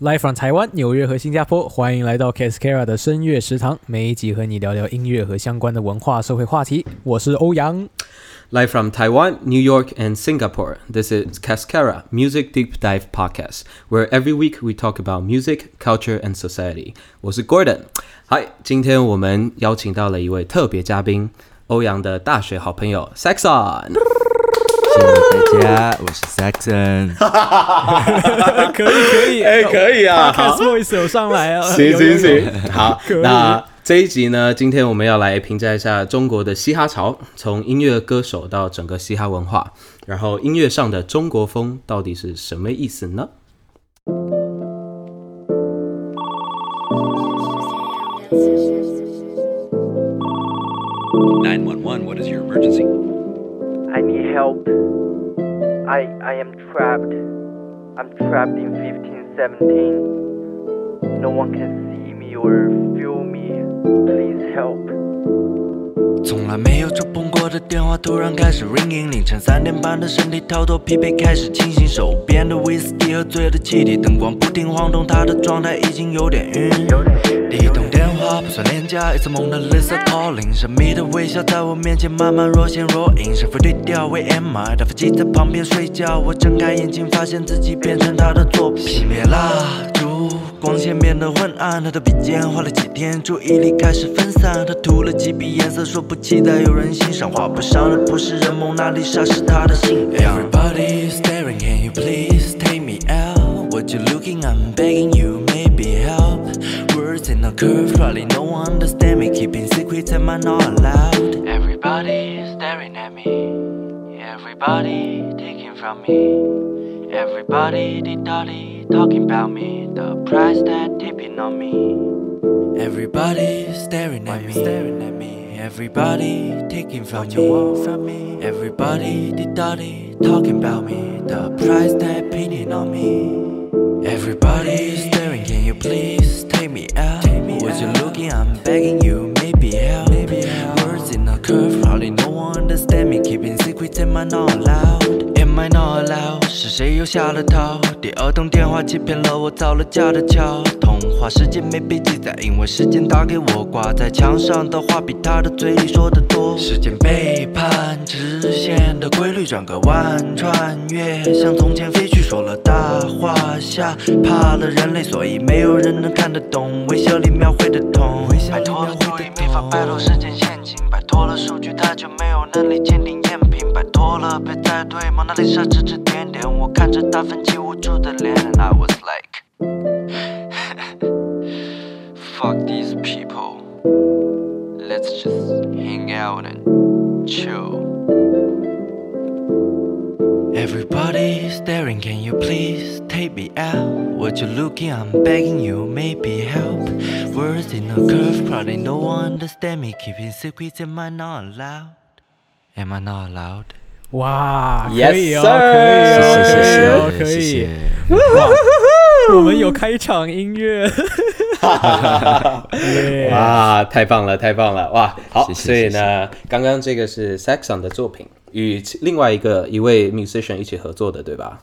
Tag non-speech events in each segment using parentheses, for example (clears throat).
Live from 台湾、纽约和新加坡，欢迎来到 Cascara 的声乐食堂。每一集和你聊聊音乐和相关的文化社会话题。我是欧阳。Live from Taiwan, New York, and Singapore, this is Cascara Music Deep Dive Podcast, where every week we talk about music, culture, and society. 我是 Gordon。嗨，今天我们邀请到了一位特别嘉宾，欧阳的大学好朋友 Saxon。 大家，我是 Saxon。(laughs) 可以可以，哎，可以啊，好，voice 有上来啊，行行行，好，那这一集呢，今天我们要来评价一下中国的嘻哈潮，从音乐歌手到整个嘻哈文化，然后音乐上的中国风到底是什么意思呢？Nine one one. What is your emergency? I need help. I I am trapped. I'm trapped in 1517. No one can see me or feel me. Please help. 从来没有触碰过的电话突然开始 ringing，凌晨三点半的身体逃脱疲惫开始清醒，手边的 whisky 喝醉了气体，灯光不停晃动，他的状态已经有点晕。第一通电话不算廉价，一次梦的 Lisa calling，神秘的微笑在我面前慢慢若现若隐，是否对调为 am I？他飞机在旁边睡觉，我睁开眼睛发现自己变成他的作品。熄灭蜡烛，光线变得昏暗，他的笔尖画了几天，注意力开始分散。他涂了几笔颜色，说不期待有人欣赏。画不上的不是人，蒙娜丽莎是他的信仰。Everybody staring, can you please take me out? What you looking? I'm begging you, maybe help. Words in a curve, probably no one understand me. Keeping secrets, am I not allowed? Everybody staring at me. Everybody taking from me. Everybody diddy talking about me. The price that tipping on me. Everybody staring at me. Staring at me. Everybody taking from me. From me. Everybody diddy talking about me. The price that pinning on me. Everybody staring. Can you please take me out? Was you looking? I'm begging you. Maybe help. Maybe help. Words in a curve. Probably no one understand me. Keeping secrets. Am I not allowed? I not allowed? 是谁又下了套？第二通电话欺骗了我，造了假的桥。通话时间没被记载，因为时间打给我，挂在墙上的话比他的嘴里说的多。时间背叛直线的规律，转个弯穿越，向从前飞去，说了大话，吓怕了人类，所以没有人能看得懂微笑里描绘的痛。摆脱了注意，没法摆脱时间陷阱，摆脱了数据，他就没有能力鉴定 摆脱了被带队，蒙娜丽莎指指点点，我看着他分析无助的脸，and I was like。Fuck (laughs) these people. Let's just hang out and chill. Everybody staring, can you please take me out? What you looking? I'm begging you, maybe help. Words in a curve, probably no one understand me. Keeping secrets, am I not allowed? Am I not allowed? 哇，可 Yes, 以哦，sir 可以哦，谢谢可以哦，谢可以。谢。我们有开场音乐，(laughs) 耶哇，太棒了，太棒了！哇，好，谢谢所以呢，刚刚这个是 Saxon 的作品，与另外一个一位 musician 一起合作的，对吧？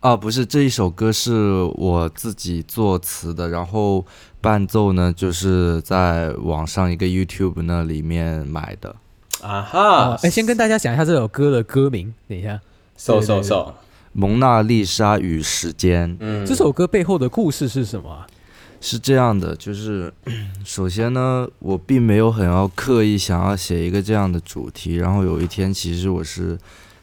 啊，不是，这一首歌是我自己作词的，然后伴奏呢，就是在网上一个 YouTube 那里面买的。啊哦哈，哎，先跟大家讲一下这首歌的歌名，等一下，，so so so，蒙娜丽莎与时间。嗯，这首歌背后的故事是什么啊？是这样的，就是首先呢，我并没有很要刻意想要写一个这样的主题，然后有一天，其实我是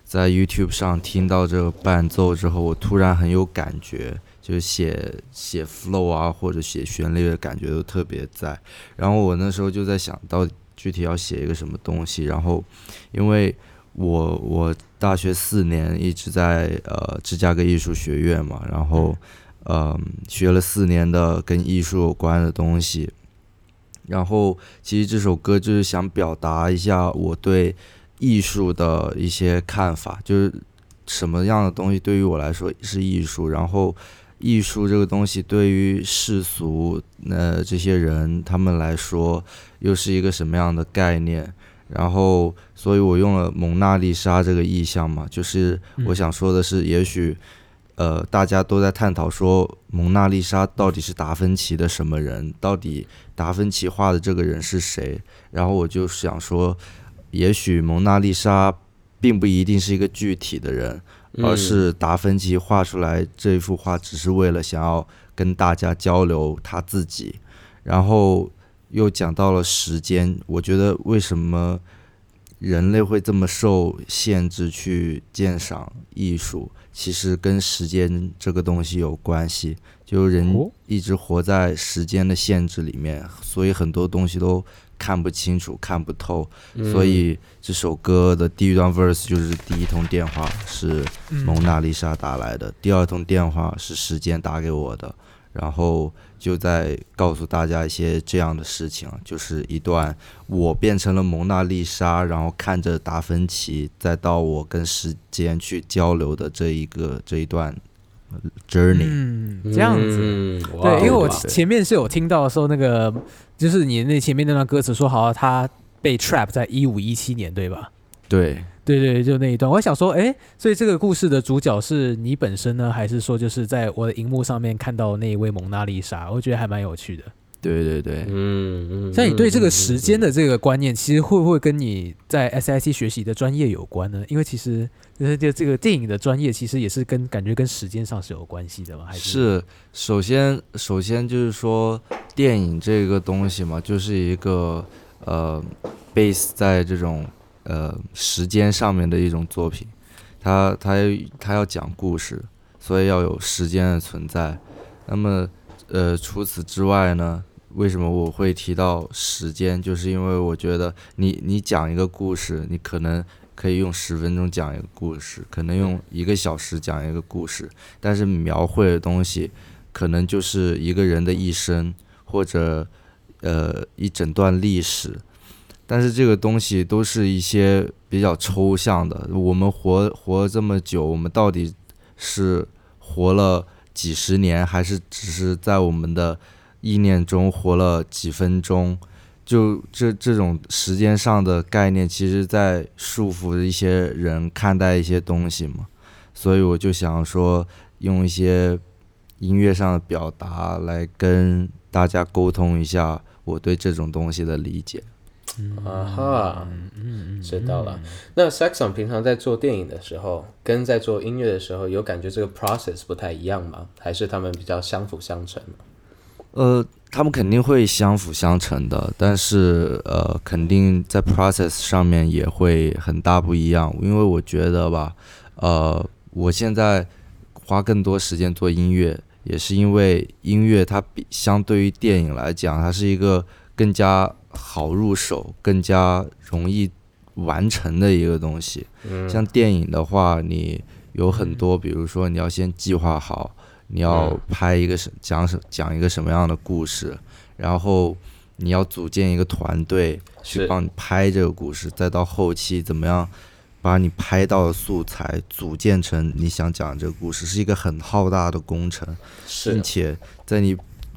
在 YouTube 上听到这个伴奏之后，我突然很有感觉，就是写写 flow 啊或者写旋律的感觉都特别在。然后我那时候就在想到底具体要写一个什么东西，然后因为我我大学四年一直在呃芝加哥艺术学院嘛，然后呃学了四年的跟艺术有关的东西，然后其实这首歌就是想表达一下我对艺术的一些看法，就是什么样的东西对于我来说是艺术，然后艺术这个东西对于世俗呃这些人他们来说又是一个什么样的概念？然后，所以我用了蒙娜丽莎这个意象嘛，就是我想说的是，也许，呃，呃，大家都在探讨说蒙娜丽莎到底是达芬奇的什么人，到底达芬奇画的这个人是谁？然后我就想说，也许蒙娜丽莎并不一定是一个具体的人，而是达芬奇画出来这幅画只是为了想要跟大家交流他自己。然后又讲到了时间，我觉得为什么人类会这么受限制去鉴赏艺术，其实跟时间这个东西有关系。就人哦一直活在时间的限制里面，所以很多东西都看不清楚、看不透。所以这首歌的第一段 verse 就是第一通电话是蒙娜丽莎打来的，第二通电话是时间打给我的，然后就在告诉大家一些这样的事情，就是一段我变成了蒙娜丽莎，然后看着达芬奇，再到我跟时间去交流的这一个这一段呃 journey。嗯，这样子。嗯，对，因为我前面是有听到说那个，就是你那前面那段歌词说，好像他被 trap 在一五一七年，对吧？对，对对，就那一段，我想说，哎，所以这个故事的主角是你本身呢，还是说就是在我的荧幕上面看到那一位蒙娜丽莎？我觉得还蛮有趣的。对对对，嗯嗯，像你对这个时间的的这个观念，其实会不会跟你在 SIT 学习的专业有关呢？因为其实就是就这个电影的专业，其实也是跟感觉跟时间上是有关系的嘛？还是是，首先首先就是说，电影这个东西嘛，就是一个呃 base 在这种呃时间上面的一种作品，它它它要讲故事，所以要有时间的存在。那么呃除此之外呢，为什么我会提到时间？就是因为我觉得你你讲一个故事，你可能可以用十分钟讲一个故事，可能用一个小时讲一个故事，但是描绘的东西可能就是一个人的一生，或者呃一整段历史。但是这个东西都是一些比较抽象的。我们活活这么久，我们到底是活了几十年，还是只是在我们的意念中活了几分钟？就这这种时间上的概念，其实在束缚一些人看待一些东西嘛。所以我就想说，用一些音乐上的表达来跟大家沟通一下我对这种东西的理解。啊哈，嗯嗯嗯，知道了。那 Saxon 平常在做电影的时候，跟在做音乐的时候，有感觉这个 process 不太一样吗？还是他们比较相辅相成？呃，他们肯定会相辅相成的，但是呃，肯定在 process 上面也会很大不一样。因为我觉得吧，呃，我现在花更多时间做音乐，也是因为音乐它比相对于电影来讲，它是一个更加好入手、更加容易完成的一个东西。像电影的话，你有很多，比如说你要先计划好，你要拍一个什讲什讲一个什么样的故事，然后你要组建一个团队去帮你拍这个故事，再到后期怎么样把你拍到的素材组建成你想讲这个故事，是一个很浩大的工程。是并且在你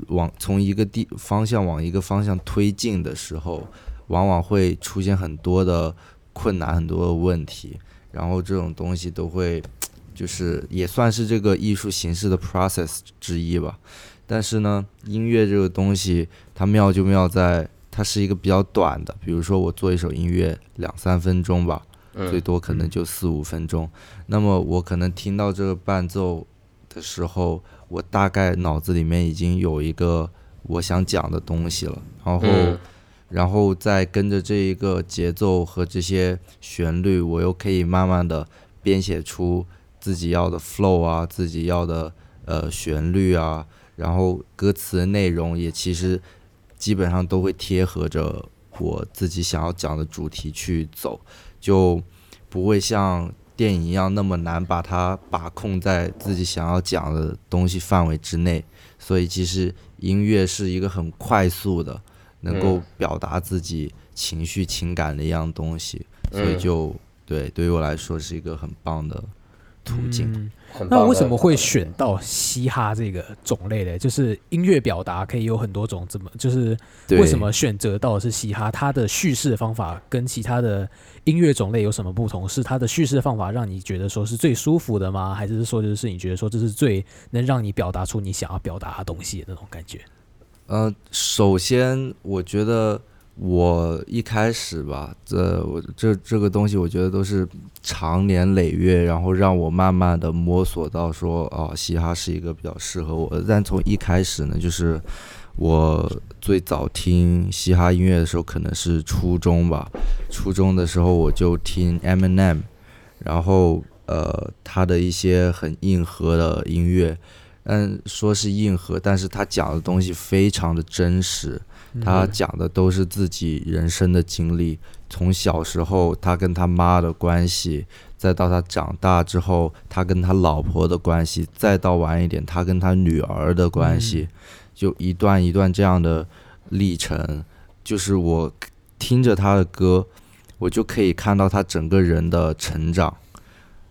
往从一个地方向往一个方向推进的时候，往往会出现很多的困难、很多的问题，然后这种东西都会，就是也算是这个艺术形式的 process 之一吧。但是呢，音乐这个东西它妙就妙在它是一个比较短的，比如说我做一首音乐两三分钟吧，最多可能就四五分钟。那么我可能听到这个伴奏的时候，我大概脑子里面已经有一个我想讲的东西了，然后，嗯然后再跟着这一个节奏和这些旋律，我又可以慢慢的编写出自己要的 flow 啊，自己要的呃旋律啊，然后歌词的内容也其实基本上都会贴合着我自己想要讲的主题去走，就不会像电影一样那么难把它把控在自己想要讲的东西范围之内。所以其实音乐是一个很快速的，能够表达自己情绪情感的一样东西，所以就对对于我来说是一个很棒的途径。那为什么会选到嘻哈这个种类呢？就是音乐表达可以有很多种，怎么就是为什么选择到的是嘻哈？它的叙事方法跟其他的音乐种类有什么不同？是它的叙事方法让你觉得说是最舒服的吗？还是说就是你觉得说这是最能让你表达出你想要表达的东西的那种感觉？呃，首先我觉得我一开始吧，这我这这个东西，我觉得都是长年累月，然后让我慢慢的摸索到说，哦，嘻哈是一个比较适合我的。但从一开始呢，就是我最早听嘻哈音乐的时候，可能是初中吧。初中的时候我就听 Eminem，然后呃，他的一些很硬核的音乐。嗯，说是硬核，但是他讲的东西非常的真实，他讲的都是自己人生的经历，从小时候他跟他妈的关系，再到他长大之后他跟他老婆的关系，再到晚一点他跟他女儿的关系，就一段一段这样的历程，就是我听着他的歌，我就可以看到他整个人的成长，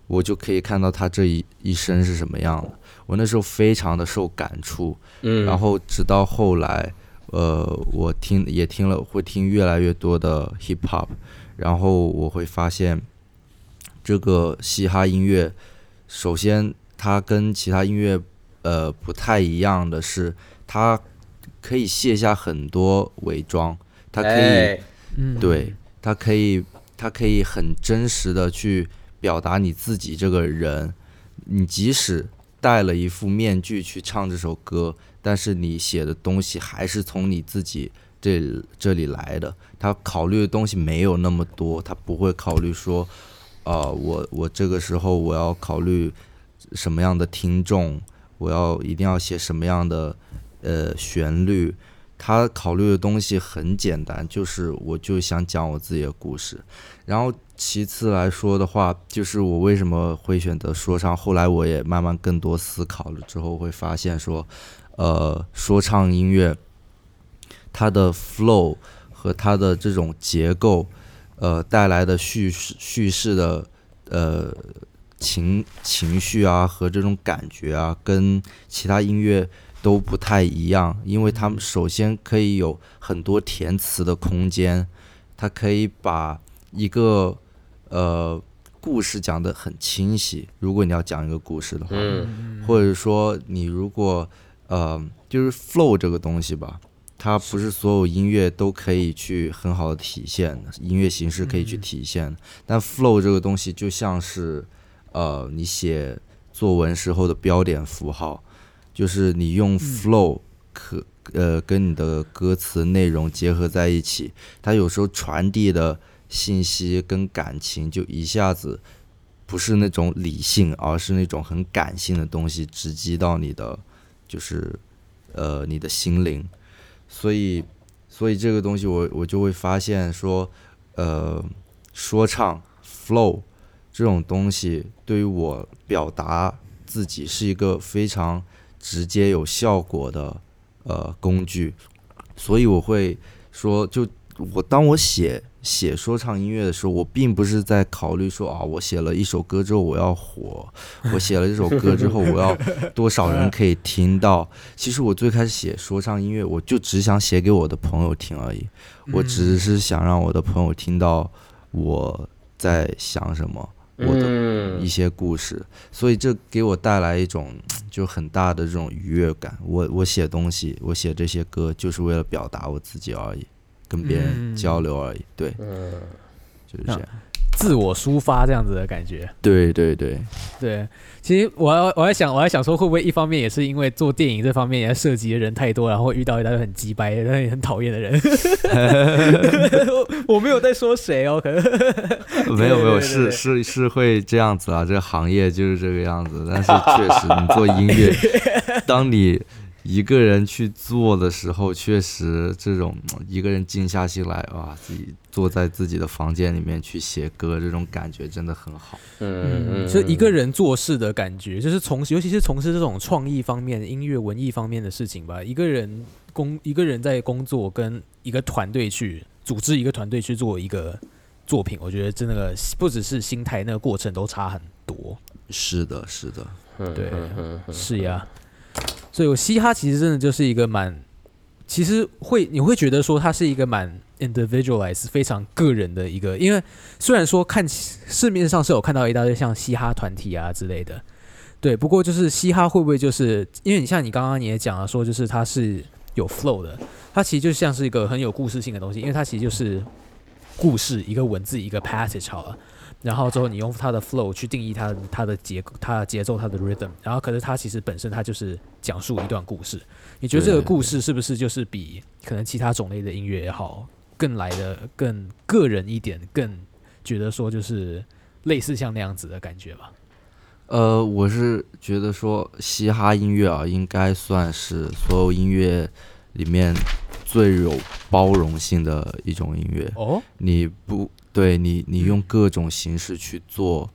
我就可以看到他这一一生是什么样的。我那时候非常的受感触，嗯，然后直到后来，呃，我听也听了，会听越来越多的 hip hop，然后我会发现，这个嘻哈音乐，首先它跟其他音乐呃不太一样的是，它可以卸下很多伪装，它可以。对，它可以，它可以很真实的去表达你自己这个人。你即使戴了一副面具去唱这首歌，但是你写的东西还是从你自己这这里来的。他考虑的东西没有那么多，他不会考虑说，呃，我我这个时候我要考虑什么样的听众，我要一定要写什么样的呃旋律。他考虑的东西很简单，就是我就想讲我自己的故事。然后其次来说的话，就是我为什么会选择说唱。后来我也慢慢更多思考了之后，会发现说，呃，说唱音乐它的 flow 和它的这种结构，呃，带来的叙事叙事的呃情情绪啊和这种感觉啊，跟其他音乐都不太一样，因为他们首先可以有很多填词的空间，它可以把一个呃故事讲得很清晰。如果你要讲一个故事的话，嗯或者说你如果呃就是 flow 这个东西吧，它不是所有音乐都可以去很好的体现的，音乐形式可以去体现的。但 flow 这个东西就像是呃你写作文时候的标点符号，就是你用 flow 可呃跟你的歌词内容结合在一起，它有时候传递的信息跟感情就一下子不是那种理性，而是那种很感性的东西直击到你的就是呃你的心灵，所以所以这个东西我我就会发现说，呃，说唱 flow 这种东西对于我表达自己是一个非常直接有效果的呃工具，所以我会说，就我当我写写说唱音乐的时候，我并不是在考虑说啊，我写了一首歌之后我要火，我写了这首歌之后我要多少人可以听到。其实我最开始写说唱音乐，我就只想写给我的朋友听而已，我只是想让我的朋友听到我在想什么，我的嗯一些故事，所以这给我带来一种就很大的这种愉悦感。我我写东西，我写这些歌，就是为了表达我自己而已，跟别人嗯交流而已。对，嗯就是这样。自我抒发这样子的感觉。对对对，对，其实我还我还想我还想说，会不会一方面也是因为做电影这方面也涉及的人太多，然后遇到一大堆很鸡掰、但也很讨厌的人。(laughs) 我没有在说谁哦，可能没有 (laughs) 没有，是是是会这样子啊，这个行业就是这个样子。但是确实，你做音乐，(laughs) 当你一个人去做的时候，确实这种一个人静下心来，啊，自己坐在自己的房间里面去写歌，这种感觉真的很好。嗯嗯，就一个人做事的感觉，就是从尤其是从事这种创意方面、音乐文艺方面的事情吧。一个人工一个人在工作，跟一个团队去组织一个团队去做一个作品，我觉得真的不只是心态，那个过程都差很多。是的，是的，嗯对是呀，所以嘻哈其实真的就是一个蛮，其实会你会觉得说它是一个蛮 individualized 非常个人的一个，因为虽然说看市面上是有看到一大堆像嘻哈团体啊之类的，对，不过就是嘻哈会不会就是因为你像你刚刚你也讲了说，就是它是有 flow 的，它其实就像是一个很有故事性的东西，因为它其实就是故事一个文字一个 passage 好了。然后之后你用它的 flow 去定义它它的节它的节奏它的 rhythm，然后可是它其实本身它就是讲述一段故事。你觉得这个故事是不是就是比可能其他种类的音乐也好，更来的更个人一点，更觉得说就是类似像那样子的感觉吧？呃，我是觉得说嘻哈音乐啊，应该算是所有音乐里面最有包容性的一种音乐。哦，你不对你，你用各种形式去做，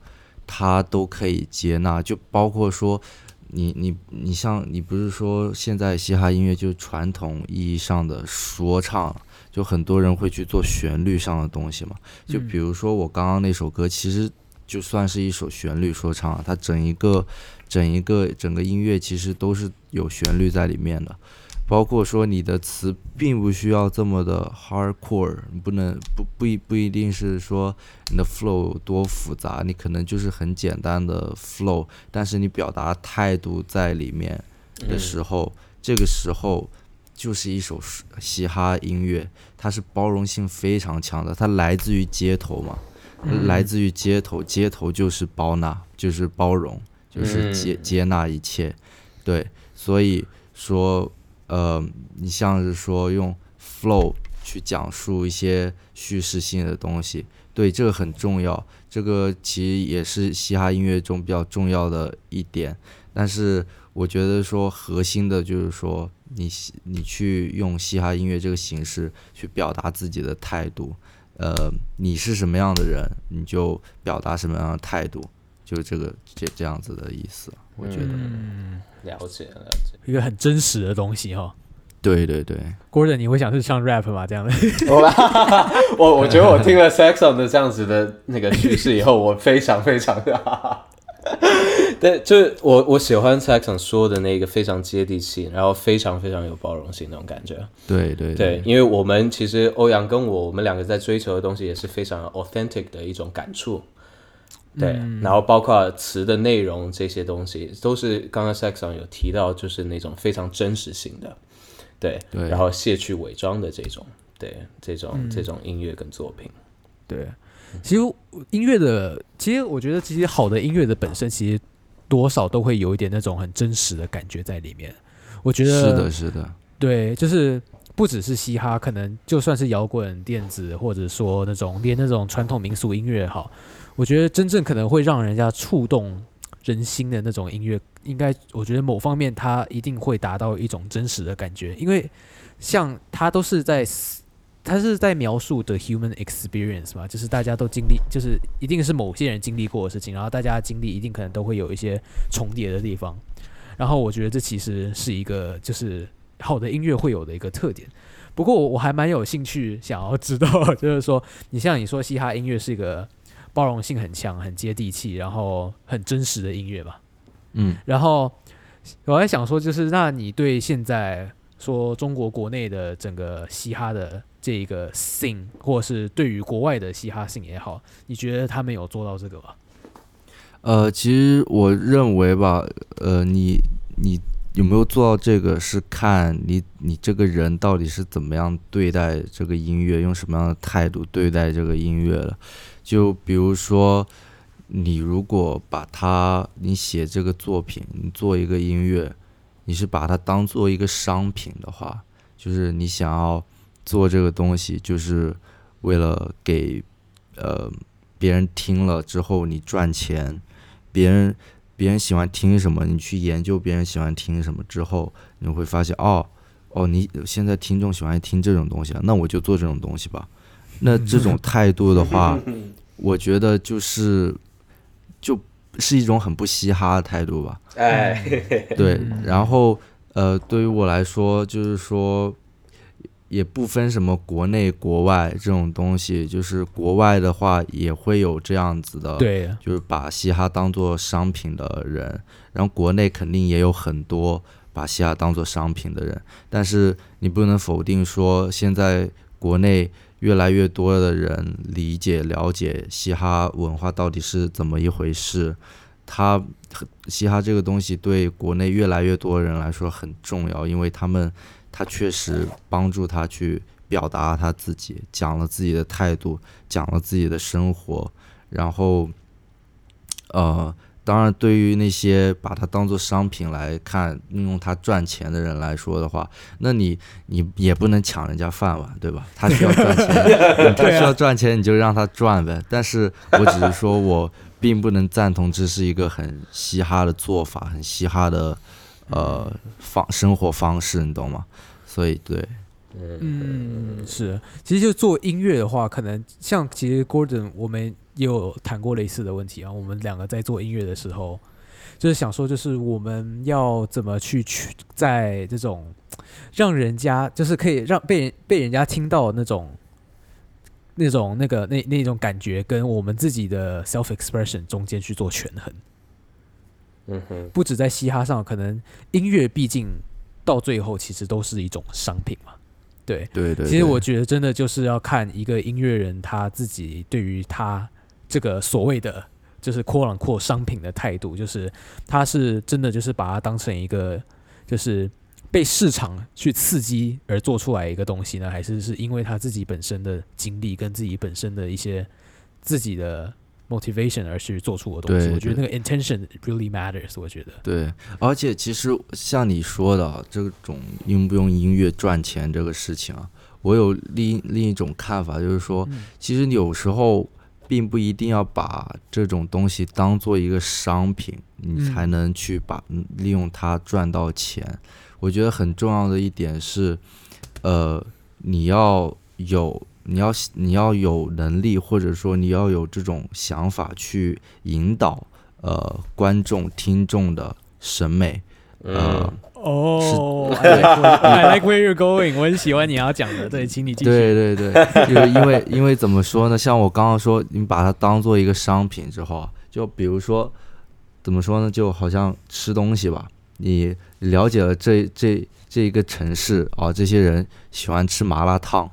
他都可以接纳。就包括说，你你你像你不是说现在嘻哈音乐就是传统意义上的说唱，就很多人会去做旋律上的东西嘛。就嗯比如说我刚刚那首歌，其实就算是一首旋律说唱啊，它整一个整一个整个音乐其实都是有旋律在里面的。包括说你的词并不需要这么的 hardcore，你不能不不一不一定是说你的 flow 有多复杂，你可能就是很简单的 flow，但是你表达态度在里面的时候，这个时候就是一首嘻哈音乐，它是包容性非常强的，它来自于街头嘛，来自于街头，街头就是包纳，就是包容，就是接嗯。接纳一切，对，所以说。呃，你像是说用 flow 去讲述一些叙事性的东西，对，这个很重要。这个其实也是嘻哈音乐中比较重要的一点。但是我觉得说核心的就是说你你去用嘻哈音乐这个形式去表达自己的态度，呃，你是什么样的人，你就表达什么样的态度，就这个这这样子的意思。我觉得，了解了解。一个很真实的东西哈。对对对。Gordon，你会想是唱 rap 吗？这样的？我 (laughs) 我我觉得我听了 Saxon 的这样子的那个叙事以后，我非常非常的，(laughs) 对，就是我我喜欢 Saxon 说的那个非常接地气，然后非常非常有包容性那种感觉。对对对，因为我们其实欧阳跟我，我们两个在追求的东西也是非常 authentic 的一种感触。对，然后包括词的内容这些东西，都是刚刚 Saxon 有提到，就是那种非常真实性的，对，对然后卸去伪装的这种，对，这种、这种音乐跟作品，对，其实音乐的，其实我觉得，其实好的音乐的本身，其实多少都会有一点那种很真实的感觉在里面。我觉得是的，是的，对，就是不只是嘻哈，可能就算是摇滚、电子，或者说那种连那种传统民俗音乐也好，我觉得真正可能会让人家触动人心的那种音乐，应该我觉得某方面它一定会达到一种真实的感觉，因为像它都是在。它是在描述的 human experience 嘛，就是大家都经历，就是一定是某些人经历过的事情，然后大家经历一定可能都会有一些重叠的地方。然后我觉得这其实是一个就是好的音乐会有的一个特点。不过我我还蛮有兴趣想要知道，(laughs) 就是说你像你说嘻哈音乐是一个包容性很强、很接地气，然后很真实的音乐吧。嗯，然后我在想说，就是那你对现在说中国国内的整个嘻哈的这一个 scene，或者是对于国外的嘻哈 scene 也好，你觉得他们有做到这个吗？呃，其实我认为吧，呃，你你有没有做到这个，是看你你这个人到底是怎么样对待这个音乐，用什么样的态度对待这个音乐了。就比如说，你如果把它，你写这个作品，你做一个音乐，你是把它当做一个商品的话，就是你想要做这个东西，就是为了给呃别人听了之后你赚钱。别人别人喜欢听什么，你去研究别人喜欢听什么之后，你会发现哦哦，你现在听众喜欢听这种东西啊，那我就做这种东西吧。那这种态度的话，我觉得就是就是一种很不嘻哈的态度吧。哎，对，然后呃，对于我来说，就是说，也不分什么国内国外这种东西，就是国外的话也会有这样子的，，对，就是把嘻哈当做商品的人，然后国内肯定也有很多把嘻哈当做商品的人，但是你不能否定说现在国内越来越多的人理解了解嘻哈文化到底是怎么一回事，它嘻哈这个东西对国内越来越多人来说很重要，因为他们他确实帮助他去表达他自己，讲了自己的态度，讲了自己的生活，然后，呃，当然对于那些把它当做商品来看，用它赚钱的人来说的话，那你你也不能抢人家饭碗，对吧？(laughs) 他需要赚钱，(laughs) 他需要赚钱，你就让他赚呗。但是我只是说我并不能赞同这是一个很嘻哈的做法，很嘻哈的呃方生活方式，你懂吗？所以对，嗯，是。其实就做音乐的话，可能像其实 Gordon 我们也有谈过类似的问题啊。我们两个在做音乐的时候，就是想说，就是我们要怎么去去在这种让人家就是可以让被人被人家听到的那种那种那个那那种感觉，跟我们自己的 self expression 中间去做权衡。嗯哼，不止在嘻哈上，可能音乐毕竟到最后其实都是一种商品嘛。对，对对。其实我觉得真的就是要看一个音乐人他自己对于他这个所谓的就是扩朗扩商品的态度，就是他是真的就是把它当成一个就是被市场去刺激而做出来一个东西呢，还是是因为他自己本身的经历跟自己本身的一些自己的 motivation 而去做出的东西？我觉得那个 intention really matters。我觉得，对，而且其实像你说的啊这种用不用音乐赚钱这个事情啊，我有另另一种看法，就是说，嗯其实有时候并不一定要把这种东西当做一个商品，你才能去把利用它赚到钱。我觉得很重要的一点是，呃，你要有。你要你要有能力，或者说你要有这种想法去引导呃观众听众的审美，呃，哦、i like where, you're going。我很喜欢你要讲的，对，(laughs) 请你继续。对对对，就是 (laughs) 因为因为怎么说呢？像我刚刚说，你把它当做一个商品之后啊，就比如说怎么说呢？就好像吃东西吧，你了解了这这这一个城市啊，这些人喜欢吃麻辣烫。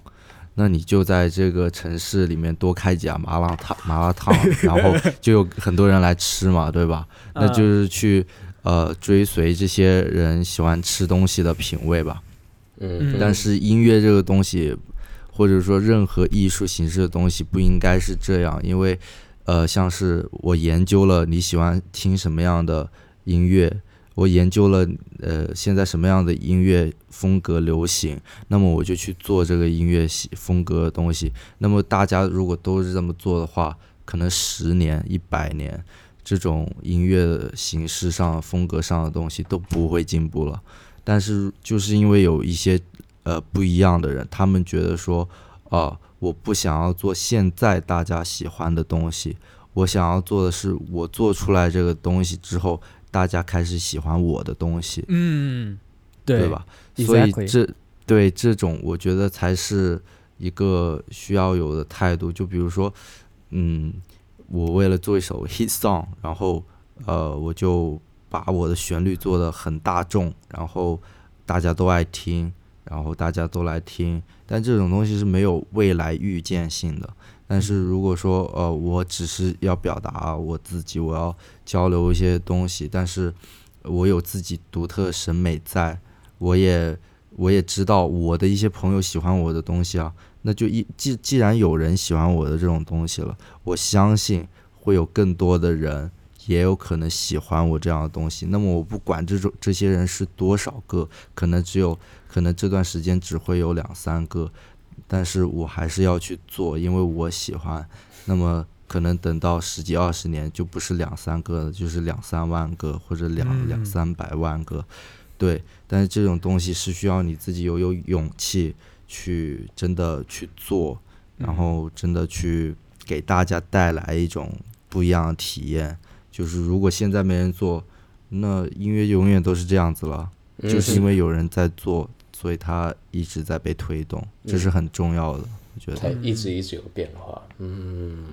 那你就在这个城市里面多开几家麻辣烫，麻辣烫，然后就有很多人来吃嘛，对吧？那 (laughs) 嗯就是去呃追随这些人喜欢吃东西的品味吧。嗯但是音乐这个东西，或者说任何艺术形式的东西，不应该是这样，因为呃，像是我研究了你喜欢听什么样的音乐，我研究了呃现在什么样的音乐风格流行，那么我就去做这个音乐风格的东西。那么大家如果都是这么做的话，可能十年、一百年，这种音乐的形式上、风格上的东西都不会进步了。但是就是因为有一些呃不一样的人，他们觉得说，啊、我不想要做现在大家喜欢的东西，我想要做的是我做出来这个东西之后，大家开始喜欢我的东西，嗯，对对吧？所以这对这种，我觉得才是一个需要有的态度。就比如说，嗯，我为了做一首 hit song，然后呃，我就把我的旋律做的很大众，然后大家都爱听，然后大家都来听。但这种东西是没有未来预见性的。但是如果说呃，我只是要表达我自己，我要交流一些东西，但是我有自己独特审美在，我也我也知道我的一些朋友喜欢我的东西啊，那就一既既然有人喜欢我的这种东西了，我相信会有更多的人也有可能喜欢我这样的东西。那么我不管这种这些人是多少个，可能只有可能这段时间只会有两三个，但是我还是要去做，因为我喜欢。那么可能等到十几二十年，就不是两三个了，就是两三万个或者两、嗯两三百万个，对。但是这种东西是需要你自己有有勇气去真的去做，然后真的去给大家带来一种不一样的体验。就是如果现在没人做，那音乐永远都是这样子了，就是因为有人在做，所以它一直在被推动，这是很重要的，我觉才得。一直一直有变化。嗯，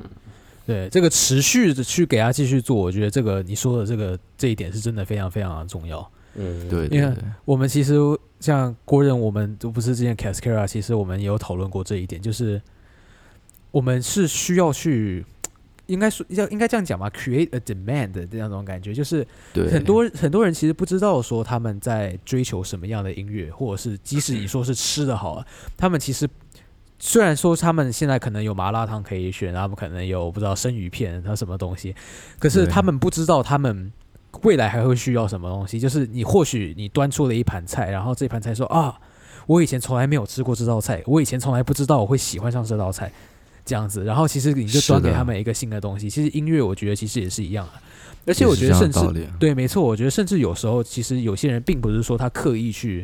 对这个持续的去给他继续做，我觉得这个你说的这个这一点是真的非常非常的重要。嗯，对，因为我们其实像国人，我们都不是之前 Cascara，其实我们也有讨论过这一点，就是我们是需要去，应该说要应该这样讲吧，create a demand 的这样种感觉，就是对。很多很多人其实不知道说他们在追求什么样的音乐，或者是即使你说是吃的好了，(laughs) 他们其实虽然说他们现在可能有麻辣烫可以选，他们可能有不知道生鱼片，他什么东西，可是他们不知道他们未来还会需要什么东西。就是你或许你端出了一盘菜，然后这盘菜说啊，我以前从来没有吃过这道菜，我以前从来不知道我会喜欢上这道菜。这样子，然后其实你就端给他们一个新的东西。其实音乐，我觉得其实也是一样的，而且我觉得甚至对，没错，我觉得甚至有时候，其实有些人并不是说他刻意去，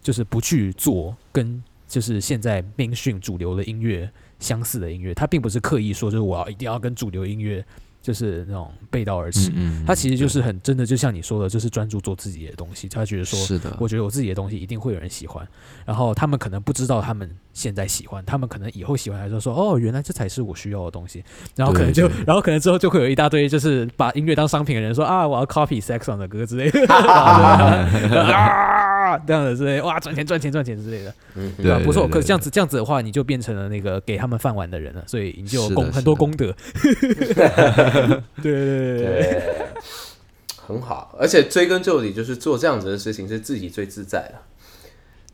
就是不去做跟就是现在 mainstream 主流的音乐相似的音乐，他并不是刻意说就是我要一定要跟主流音乐就是那种背道而驰，嗯嗯，他其实就是很真的，就像你说的，就是专注做自己的东西。他觉得说，是的，我觉得我自己的东西一定会有人喜欢，然后他们可能不知道他们现在喜欢，他们可能以后喜欢，还是说哦，原来这才是我需要的东西，然后可能就 (laughs) 然后可能之后就会有一大堆就是把音乐当商品的人说啊，我要 copy Sex on 的歌之类的，(laughs) (laughs) 啊，这样的之类，哇，赚钱赚钱赚钱之类的，嗯对吧？不错，对可这样子这样子的话，你就变成了那个给他们饭碗的人了，所以你就有功很多功德，(laughs) 对对很好。而且追根究底，就是做这样子的事情是自己最自在的，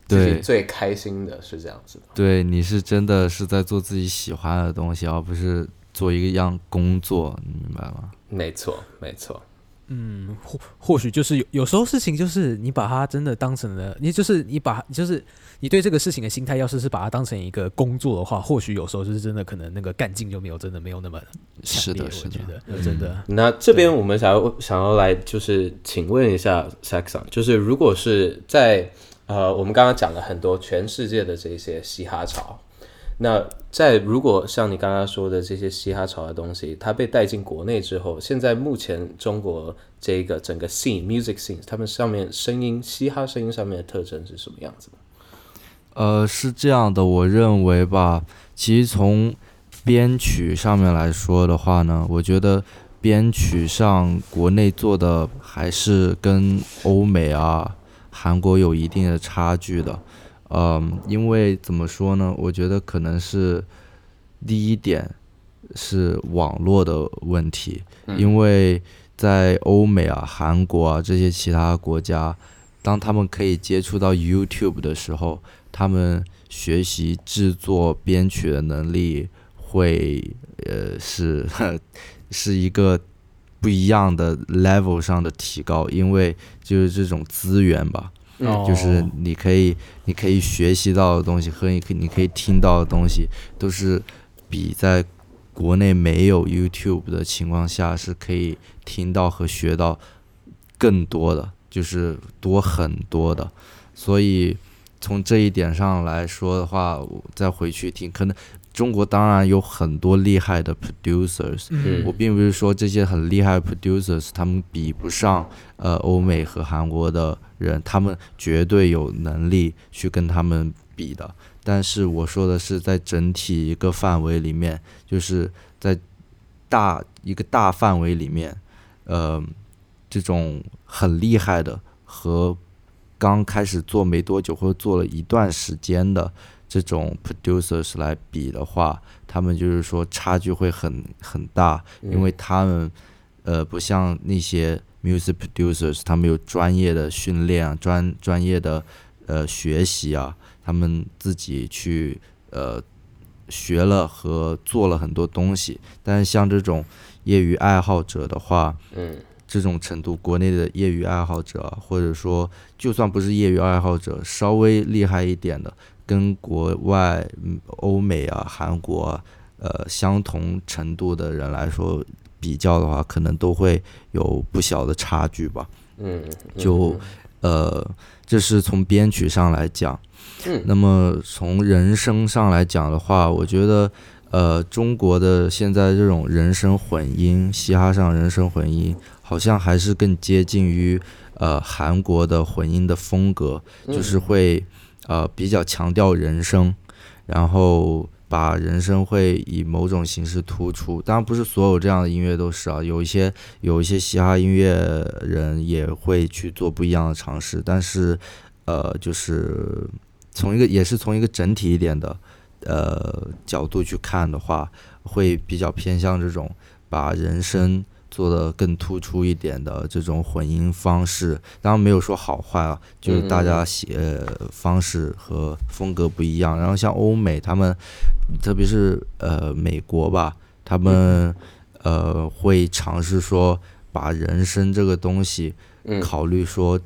自己对最开心的，是这样子的。对，你是真的是在做自己喜欢的东西，而不是做一个样工作，你明白吗？没错，没错。嗯，或或许就是有有时候事情就是你把它真的当成了，你就是你把就是你对这个事情的心态，要是是把它当成一个工作的话，或许有时候就是真的可能那个干劲就没有真的没有那么强烈，是的，是的我觉，得真的。那这边我们想要想要来就是请问一下 Saxon，就是如果是在呃我们刚刚讲了很多全世界的这些嘻哈潮，那在如果像你刚刚说的这些嘻哈潮的东西，它被带进国内之后，现在目前中国这个整个 scene music scene，他们上面声音嘻哈声音上面的特征是什么样子？呃，是这样的，我认为吧，其实从编曲上面来说的话呢，我觉得编曲上国内做的还是跟欧美啊、韩国有一定的差距的。嗯，因为怎么说呢？我觉得可能是第一点是网络的问题，因为在欧美啊、韩国啊这些其他国家，当他们可以接触到 YouTube 的时候，他们学习制作编曲的能力会呃是 (laughs) 是一个不一样的 level 上的提高，因为就是这种资源吧，哦就是你可以你可以学习到的东西和你可你可以听到的东西，都是比在国内没有 YouTube 的情况下是可以听到和学到更多的，就是多很多的。所以从这一点上来说的话，我再回去听，可能中国当然有很多厉害的 producers，嗯我并不是说这些很厉害的 producers 他们比不上呃欧美和韩国的人，他们绝对有能力去跟他们比的。但是我说的是在整体一个范围里面，就是在大一个大范围里面，呃，这种很厉害的和刚开始做没多久或者做了一段时间的这种 producers 来比的话，他们就是说差距会很很大，因为他们呃不像那些 music producers，他们有专业的训练啊，专专业的呃学习啊，他们自己去呃学了和做了很多东西。但是像这种业余爱好者的话，嗯这种程度，国内的业余爱好者啊，或者说就算不是业余爱好者，稍微厉害一点的，跟国外嗯欧美啊、韩国啊，呃相同程度的人来说比较的话，可能都会有不小的差距吧。嗯，就呃，这是从编曲上来讲。嗯那么从人声上来讲的话，我觉得呃，中国的现在这种人声混音，嘻哈上人声混音，好像还是更接近于呃韩国的混音的风格，就是会呃比较强调人声，然后把人声会以某种形式突出。当然不是所有这样的音乐都是啊，有一些有一些嘻哈音乐人也会去做不一样的尝试，但是呃就是从一个也是从一个整体一点的呃角度去看的话，会比较偏向这种把人声做的更突出一点的这种混音方式。当然没有说好坏啊，就是大家写呃方式和风格不一样。然后像欧美他们，特别是呃美国吧，他们呃会尝试说把人声这个东西嗯考虑说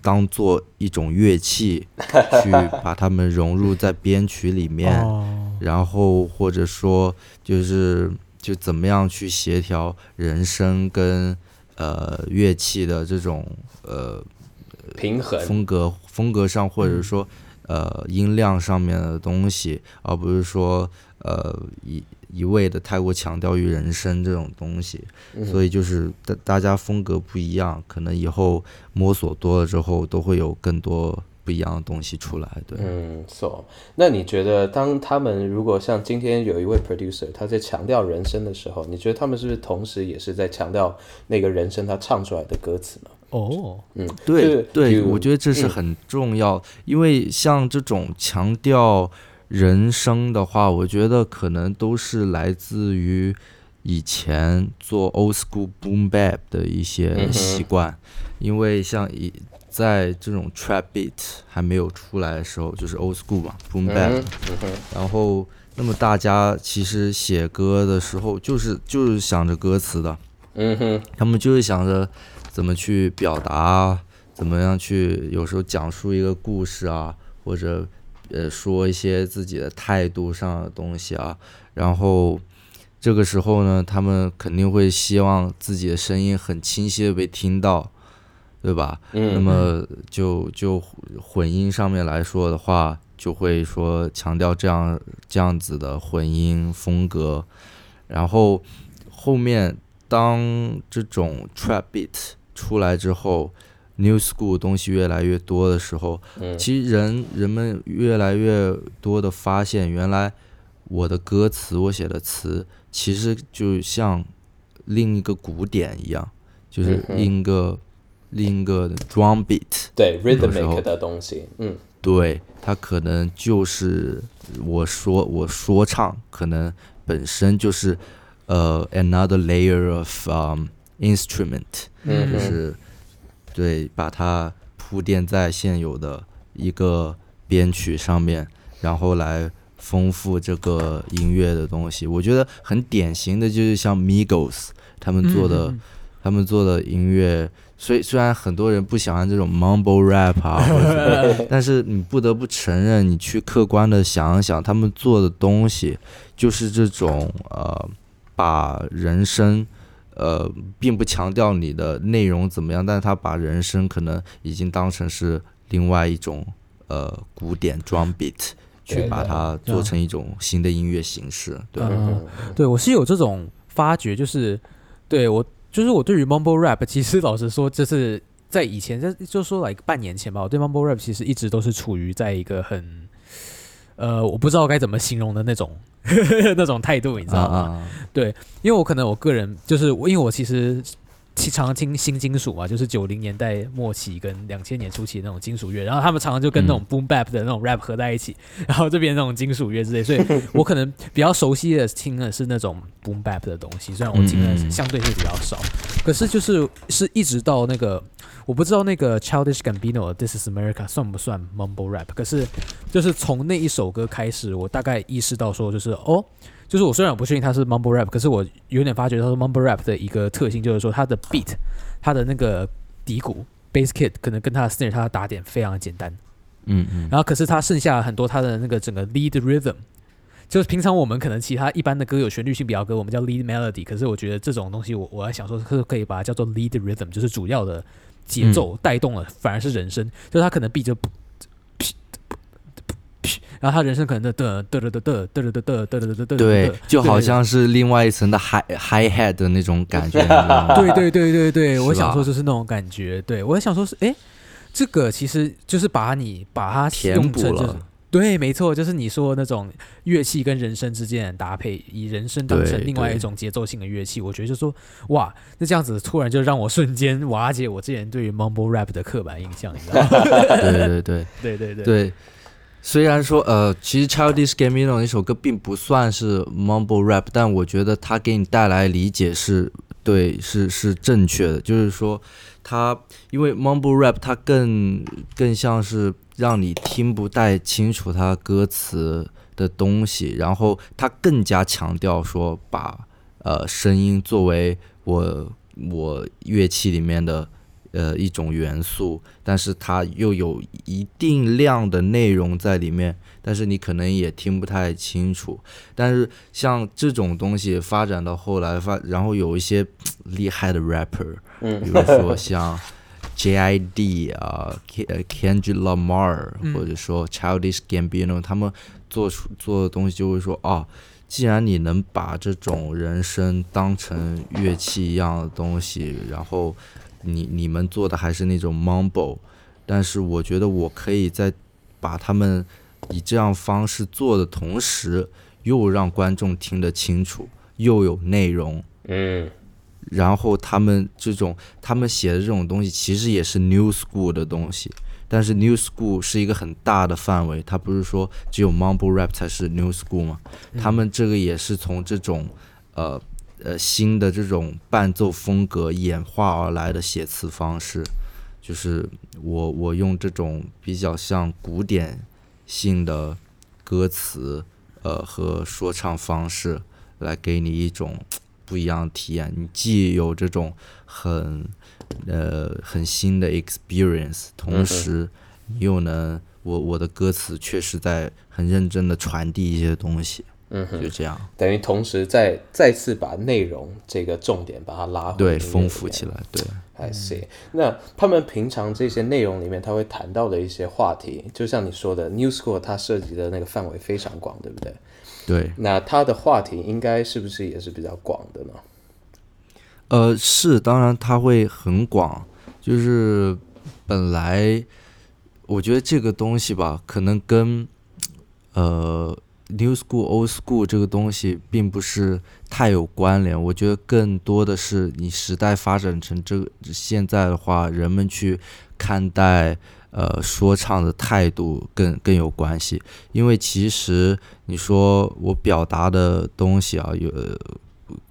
当做一种乐器，(laughs) 去把它们融入在编曲里面。哦，然后或者说就是就怎么样去协调人声跟呃乐器的这种呃平衡，风格风格上，或嗯者说呃音量上面的东西，而不是说呃一一味的太过强调于人声这种东西。嗯所以就是大大家风格不一样，可能以后摸索多了之后，都会有更多不一样的东西出来。对。嗯，so，那你觉得当他们如果像今天有一位 producer 他在强调人声的时候，你觉得他们是不是同时也是在强调那个人声他唱出来的歌词呢？哦，嗯，对就是对，有我觉得这是嗯很重要，因为像这种强调人声的话，我觉得可能都是来自于以前做 old school boom bap 的一嗯些习惯，因为像以在这种 trap beat 还没有出来的时候，就是 old school 嘛，boom 嗯 bap，、然后那么大家其实写歌的时候，就是就是想着歌词的。嗯哼，他们就是想着怎么去表达，怎么样去有时候讲述一个故事啊，或者呃说一些自己的态度上的东西啊，然后这个时候呢，他们肯定会希望自己的声音很清晰的被听到，对吧？嗯。那么就就混音上面来说的话，就会说强调这样这样子的混音风格，然后后面当这种 trap beat 出来之后，new school 东西越来越多的时候，嗯。其实人人们越来越多的发现，原来我的歌词我写的词其实就像另一个鼓点一样，就是另一个、另一个 drum beat。对 rhythmic 的东西，嗯对，它可能就是我说我说唱，可能本身就是呃 another layer of um instrument，嗯就是对把它铺垫在现有的一个编曲上面，然后来丰富这个音乐的东西。我觉得很典型的就是像 Migos 他们做的。嗯他们做的音乐，虽虽然很多人不喜欢这种 mumble rap 啊，或者什么 (laughs) 但是你不得不承认，你去客观的想一想，他们做的东西就是这种呃，把人生呃，并不强调你的内容怎么样，但是他把人生可能已经当成是另外一种呃古典 drum beat，去把它做成一种新的音乐形式，对。嗯嗯哼对我是有这种发觉，就是对我就是我对于 mumble rap，其实老实说，就是在以前，就就说来半年前吧，我对 mumble rap 其实一直都是处于在一个很呃，我不知道该怎么形容的那种 (laughs) 那种态度，你知啊道吗？对，因为我可能我个人就是我，因为我其实其常听新金属嘛，就是九零年代末期跟两千年初期的那种金属乐，然后他们常常就跟那种 boom bap 的那种 rap 合在一起，然后这边那种金属乐之类，所以我可能比较熟悉的听的是那种 boom bap 的东西，虽然我听的相对是比较少，可是就是是一直到那个。我不知道那个 Childish Gambino 的 This Is America 算不算 mumble rap，可是就是从那一首歌开始，我大概意识到说，就是哦，就是我虽然我不确定它是 mumble rap，可是我有点发觉他是 mumble rap 的一个特性，就是说它的 beat，它的那个底鼓 bass kit 可能跟它的 snare 它的打点非常的简单，嗯嗯，然后可是它剩下很多它的那个整个 lead rhythm，就是平常我们可能其他一般的歌有旋律性比较歌，我们叫 lead melody，可是我觉得这种东西我我在想说是可以把它叫做 lead rhythm，就是主要的节奏带动了，反而是人声，就是它可能 beat 就。然后他人生可能的嘚嘚嘚嘚嘚嘚嘚嘚嘚嘚嘚嘚，对，就好像是另外一层的 high high head 的那种感觉，对对对对对，我想说就是那种感觉。对我想说是，哎，这个其实就是把你把它填补了。对，没错，就是你说那种乐器跟人声之间的搭配，以人声当成另外一种节奏性的乐器，我觉得就说哇，那这样子突然就让我瞬间瓦解我之前对于 mumble rap 的刻板印象，你知道吗？对对对对对对对。虽然说，呃，其实 Childish Gambino 那首歌并不算是 mumble rap，但我觉得它给你带来理解是对，是是正确的。就是说，它因为 mumble rap 它更更像是让你听不太清楚它歌词的东西，然后它更加强调说把呃声音作为我我乐器里面的呃一种元素，但是它又有一定量的内容在里面，但是你可能也听不太清楚。但是像这种东西发展到后来发，然后有一些厉害的 rapper，嗯比如说像 J.I.D 啊、K 呃 Kendrick Lamar，、嗯或者说 Childish Gambino，他们做出做的东西就会说啊，既然你能把这种人声当成乐器一样的东西，然后你你们做的还是那种 mumble，但是我觉得我可以在把他们以这样方式做的同时，又让观众听得清楚，又有内容，嗯然后他们这种他们写的这种东西其实也是 new school 的东西，但是 new school 是一个很大的范围，它不是说只有 mumble rap 才是 new school 嘛？他们这个也是从这种呃呃新的这种伴奏风格演化而来的写词方式，就是我我用这种比较像古典性的歌词呃和说唱方式来给你一种不一样的体验。你既有这种很呃很新的 experience，同时你又能我我的歌词确实在很认真的传递一些东西，嗯哼，就这样，等于同时再再次把内容这个重点把它拉回对，丰富起来，对。I see。那他们平常这些内容里面，他会谈到的一些话题，就像你说的，New School 它涉及的那个范围非常广，对不对？对，那它的话题应该是不是也是比较广的呢？呃，是，当然它会很广，就是本来我觉得这个东西吧，可能跟呃 new school old school 这个东西并不是太有关联。我觉得更多的是你时代发展成这个现在的话，人们去看待呃说唱的态度更更有关系。因为其实你说我表达的东西啊，有呃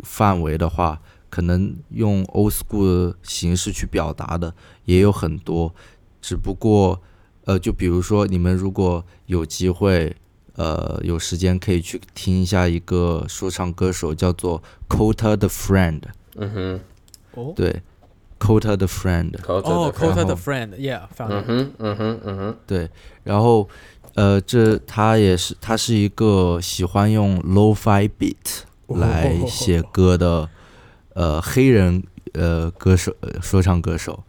范围的话。可能用 old school 的形式去表达的也有很多，只不过，呃，就比如说你们如果有机会，呃，有时间可以去听一下一个说唱歌手叫做 Kota the Friend，嗯哼，哦。对，Kota the Friend，哦 c o t a 然 the 后 friend，yeah，found 嗯 it 哼，嗯哼，嗯哼，对，然后，呃，这他也是他是一个喜欢用 lo-fi beat 来写歌的，呃，黑人呃歌手呃说唱歌手，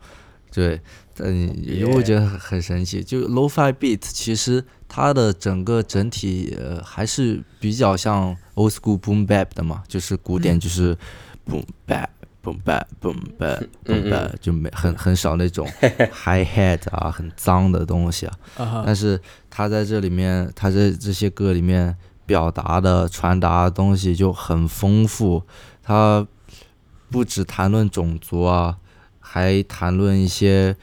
对，嗯，因为我觉得很很神奇，就 lo-fi beat 其实它的整个整体呃还是比较像 old school boom bap 的嘛，就是古典就是 boom bap。boom bap boom bap 嗯 boom bap 就没很很少那种 (laughs) high hat 啊，很脏的东西啊。但是他在这里面，他在这些歌里面表达的、传达的东西就很丰富。他不只谈论种族啊，还谈论一些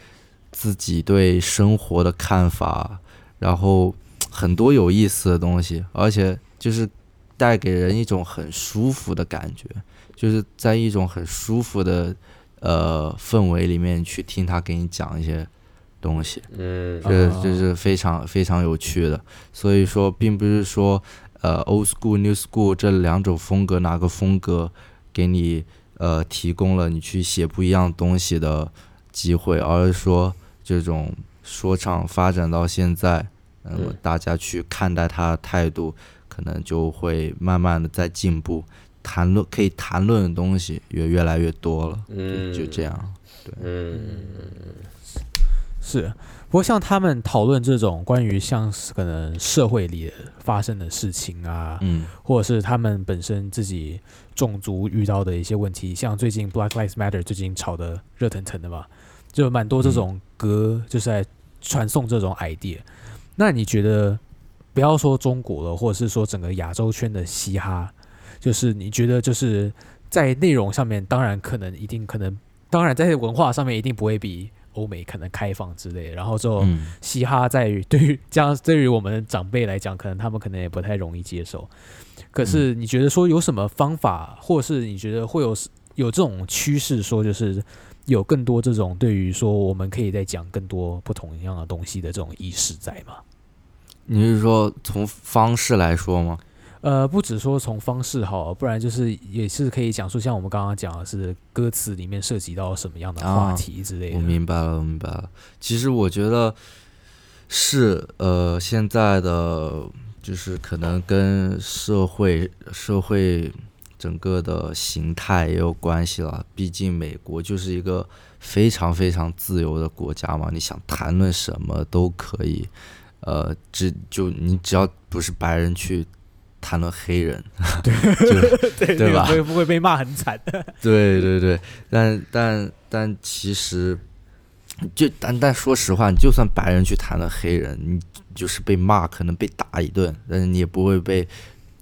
自己对生活的看法，然后很多有意思的东西，而且就是带给人一种很舒服的感觉，就是在一种很舒服的呃氛围里面去听他给你讲一些东西。嗯这哦这是非常非常有趣的。所以说，并不是说呃 old school new school 这两种风格哪个风格给你呃提供了你去写不一样东西的机会，而是说这种说唱发展到现在，那么嗯大家去看待他的态度，可能就会慢慢的在进步。谈论可以谈论的东西也越来越多了，嗯，就这样。嗯是，不过像他们讨论这种关于像是可能社会里发生的事情啊，嗯或者是他们本身自己种族遇到的一些问题，像最近 Black Lives Matter 最近炒得热腾腾的嘛，就蛮多这种歌就是在传送这种 idea。那你觉得，不要说中国了，或者是说整个亚洲圈的嘻哈，就是你觉得就是在内容上面，当然可能一定可能，当然在文化上面一定不会比欧美可能开放之类的。然后之后嗯嘻哈在于对于这样对于我们长辈来讲，可能他们可能也不太容易接受。可是你觉得说有什么方法，或是你觉得会有有这种趋势，说就是有更多这种对于说我们可以再讲更多不同样的东西的这种意识在吗？你是说从方式来说吗？呃，不只说从方式好，不然就是也是可以讲述像我们刚刚讲的是歌词里面涉及到什么样的话啊题之类的。我明白了，我明白了。其实我觉得是呃，现在的就是可能跟社会社会整个的形态也有关系了。毕竟美国就是一个非常非常自由的国家嘛，你想谈论什么都可以。呃，只就你只要不是白人去谈论黑人，(laughs) 就对 (laughs) 对吧不会不会被骂很惨。(laughs) 对对对，但但但其实，就但但说实话，你就算白人去谈了黑人，你就是被骂，可能被打一顿，但是你也不会被，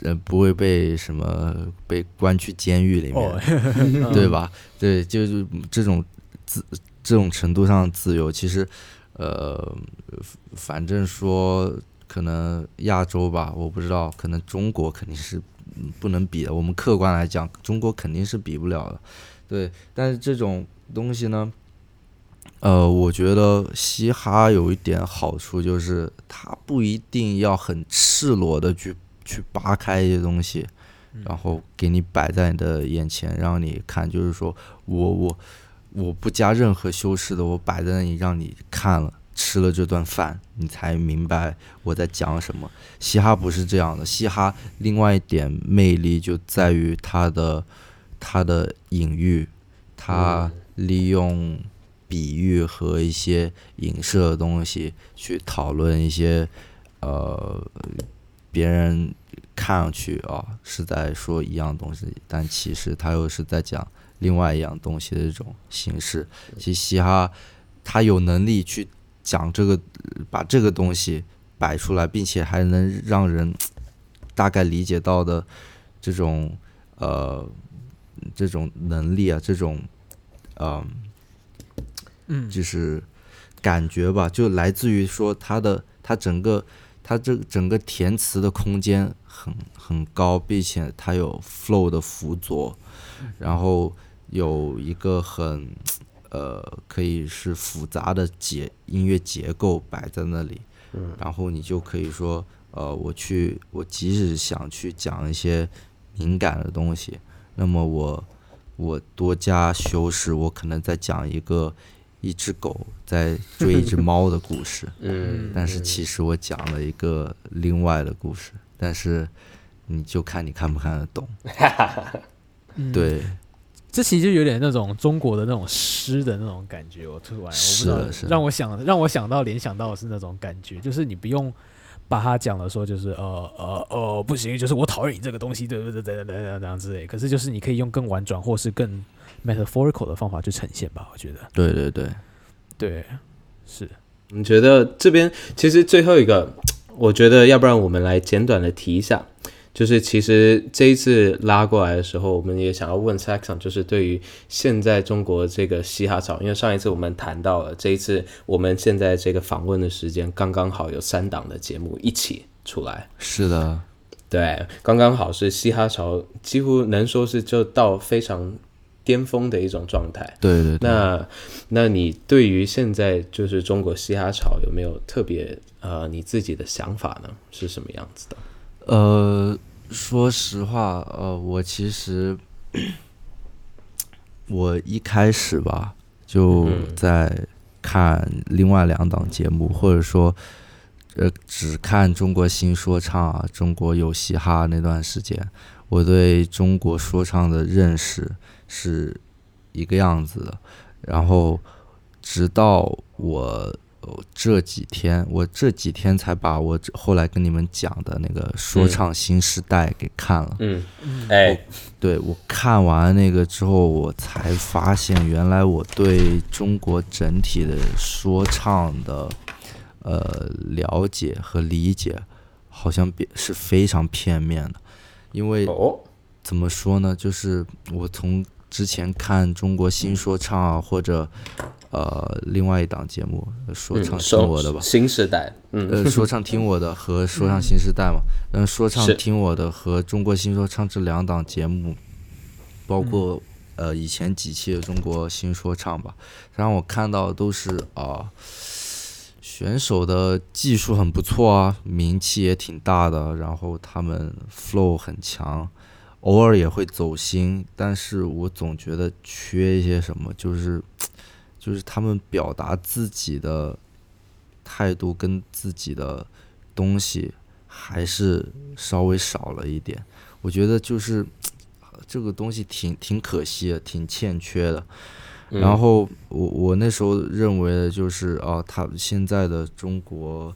呃，不会被什么被关去监狱里面，哦，(laughs) 对吧？对，就是这种自这种程度上的自由，其实，呃，反正说可能亚洲吧，我不知道，可能中国肯定是嗯不能比的。我们客观来讲，中国肯定是比不了的，对。但是这种东西呢，呃，我觉得嘻哈有一点好处就是，它不一定要很赤裸的去去扒开一些东西，然后给你摆在你的眼前，让你看，就是说我我我不加任何修饰的，我摆在那里让你看了。吃了这顿饭，你才明白我在讲什么。嘻哈不是这样的，嘻哈另外一点魅力就在于它的它的隐喻，它利用比喻和一些影射的东西去讨论一些呃别人看上去啊是在说一样东西，但其实他又是在讲另外一样东西的这种形式。其实嘻哈他有能力去讲这个，把这个东西摆出来，并且还能让人大概理解到的这种呃这种能力啊，这种呃嗯，就是感觉吧，就来自于说他的他整个它这整个填词的空间很很高，并且它有 flow 的辅佐，然后有一个很呃可以是复杂的结音乐结构摆在那里，然后你就可以说呃我去我即使想去讲一些敏感的东西，那么我我多加修饰，我可能在讲一个一只狗在追一只猫的故事，(laughs) 嗯，但是其实我讲了一个另外的故事，但是你就看你看不看得懂。嗯，(laughs) 对，这其实就有点那种中国的那种诗的那种感觉。我突然我不知道是的是的让我想让我想到联想到的是那种感觉，就是你不用把它讲的说就是呃呃呃不行，就是我讨厌你这个东西，对对对对对对这样之类。可是就是你可以用更婉转或是更 metaphorical 的方法去呈现吧，我觉得。对对对，对是。你觉得这边其实最后一个，(tsk) 我觉得要不然我们来简短的提一下，就是其实这一次拉过来的时候，我们也想要问 Saxon，就是对于现在中国这个嘻哈潮，因为上一次我们谈到了，这一次我们现在这个访问的时间刚刚好有三档的节目一起出来，是的，对，刚刚好是嘻哈潮，几乎能说是就到非常巅峰的一种状态。对对对。那，那你对于现在就是中国嘻哈潮有没有特别呃你自己的想法呢？是什么样子的？呃，说实话，呃，我其实 (clears throat) 我一开始吧，就在看另外两档节目，或者说，呃，只看中国新说唱啊，中国有嘻哈那段时间，我对中国说唱的认识是一个样子的，然后直到我呃这几天，我这几天才把我后来跟你们讲的那个说唱新时代给看了。嗯，哎，对我看完那个之后，我才发现原来我对中国整体的说唱的呃了解和理解，好像比是非常片面的，因为哦，怎么说呢？就是我从之前看中国新说唱啊，或者呃另外一档节目《说唱听我的》吧，新时代，嗯。呃，(laughs) 说唱听我的和说唱新时代嘛，嗯，说唱听我的和中国新说唱这两档节目，包括呃以前几期的中国新说唱吧，让我看到都是啊、选手的技术很不错啊，名气也挺大的，然后他们 flow 很强，偶尔也会走心，但是我总觉得缺一些什么，就是就是他们表达自己的态度跟自己的东西还是稍微少了一点。我觉得就是这个东西挺挺可惜的，挺欠缺的。然后我我那时候认为的就是啊，他现在的中国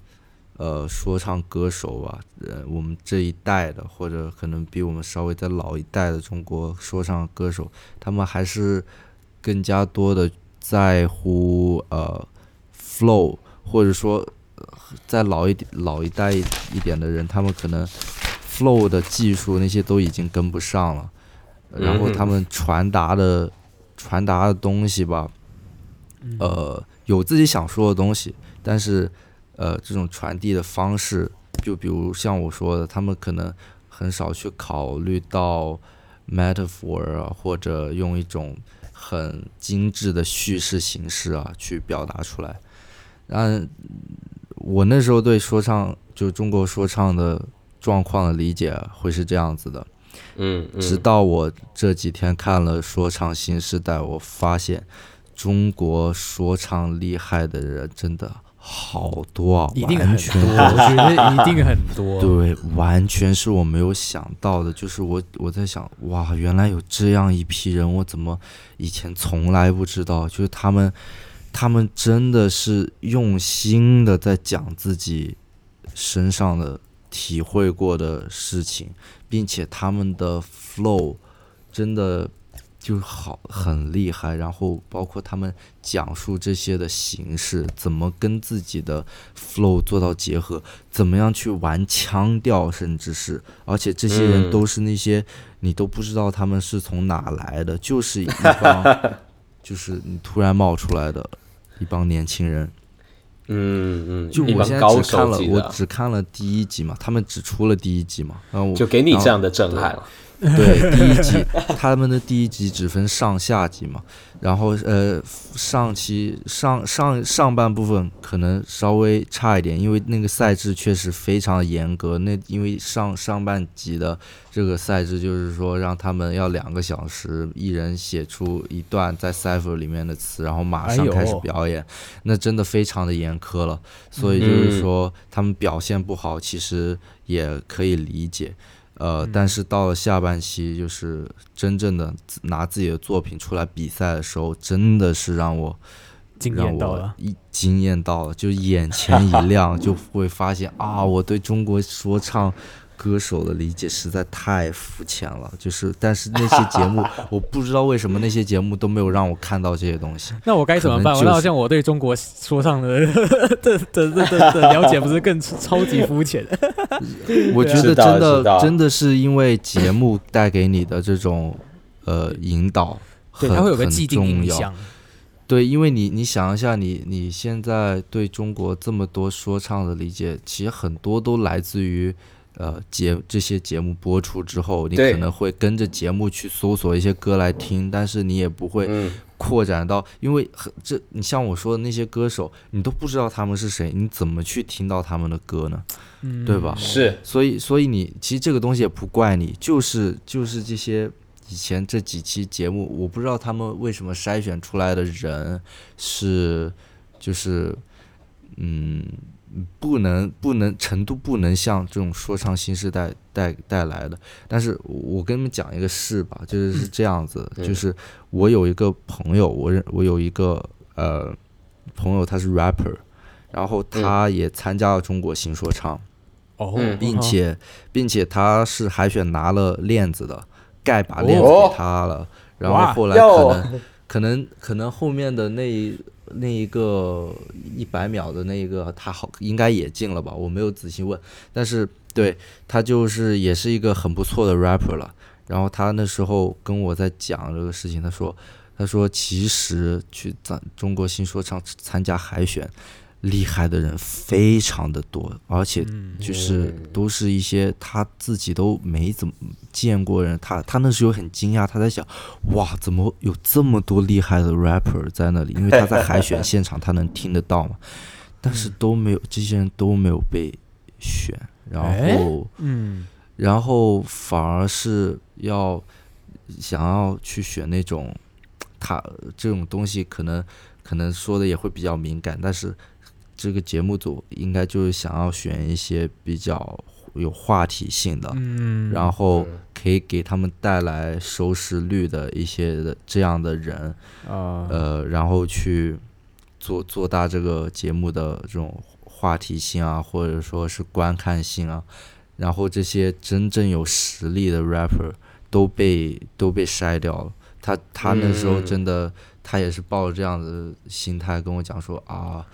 呃说唱歌手吧，呃，我们这一代的或者可能比我们稍微再老一代的中国说唱歌手，他们还是更加多的在乎呃 flow，或者说呃再老一点老一代一点的人，他们可能 flow 的技术那些都已经跟不上了，然后他们传达的传达的东西吧，呃，有自己想说的东西，但是呃，这种传递的方式，就比如像我说的，他们可能很少去考虑到 metaphor 啊，或者用一种很精致的叙事形式啊去表达出来。嗯，我那时候对说唱，就中国说唱的状况的理解会是这样子的。嗯嗯，直到我这几天看了《说唱新时代》，我发现中国说唱厉害的人真的好多啊，一定很多，完全我觉得一定很多。(laughs) 对，完全是我没有想到的。就是我我在想，哇，原来有这样一批人，我怎么以前从来不知道？就是他们，他们真的是用心的在讲自己身上的体会过的事情，并且他们的 flow 真的就好很厉害，然后包括他们讲述这些的形式，怎么跟自己的 flow 做到结合，怎么样去玩腔调，甚至是，而且这些人都是那些你都不知道他们是从哪来的，就是一帮，(laughs) 就是你突然冒出来的一帮年轻人。嗯嗯，就我现在只看了，我，只看了第一集嘛，他们只出了第一集嘛，然后我就给你这样的震撼了。对，(laughs) 第一集他们的第一集只分上下集嘛，然后呃上期上上上半部分可能稍微差一点，因为那个赛制确实非常严格。那因为上上半集的这个赛制就是说让他们要两个小时，一人写出一段在 cipher 里面的词，然后马上开始表演，那真的非常的严苛了。所以就是说他们表现不好，其实也可以理解。呃，但是到了下半期，就是真正的拿自己的作品出来比赛的时候，真的是让我惊让艳到了。我一惊艳到了，就眼前一亮，(laughs) 就会发现啊，我对中国说唱歌手的理解实在太肤浅了。就是，但是那些节目，(laughs) 我不知道为什么那些节目都没有让我看到这些东西。那我该怎么办？那好像我对中国说唱的 (laughs) 的的的的的 (laughs) 了解不是更超级肤浅？我觉得真的真的是因为节目带给你的这种呃引导对，很，它会有个很既定重要印象。对，因为你你想一下你，你现在对中国这么多说唱的理解，其实很多都来自于呃节这些节目播出之后，你可能会跟着节目去搜索一些歌来听，但是你也不会嗯，扩展到，因为很这你像我说的那些歌手，你都不知道他们是谁，你怎么去听到他们的歌呢？嗯，对吧？是，所以，所以你其实这个东西也不怪你，就是就是这些以前这几期节目，我不知道他们为什么筛选出来的人是就是嗯不能不能程度不能像这种说唱新时代带带来的。但是我跟你们讲一个事吧，就是是这样子，嗯就是我有一个朋友，我认我有一个呃朋友，他是 rapper。然后他也参加了中国新说唱，哦嗯，并且并且他是海选拿了链子的，盖把链子哦给他了，然后后来可能可能可能后面的那一那一个一百秒的那一个他好应该也进了吧，我没有仔细问，但是对他就是也是一个很不错的 rapper 了。然后他那时候跟我在讲这个事情，他说他说其实去咱中国新说唱参加海选。厉害的人非常的多，而且嗯。就是都是一些他自己都没怎么见过人，他他那时候很惊讶，他在想，哇，怎么有这么多厉害的 rapper 在那里？因为他在海选现场，他能听得到嘛，但是都没有，这些人都没有被选，然哎？后嗯。然后反而是要想要去选那种，他这种东西可能可能说的也会比较敏感，但是这个节目组应该就是想要选一些比较有话题性的，嗯，然后可以给他们带来收视率的一些的这样的人，啊。呃，然后去做做大这个节目的这种话题性啊，或者说是观看性啊，然后这些真正有实力的 rapper 都被都被筛掉了。他他那时候嗯。真的，他也是抱着这样的心态跟我讲说啊，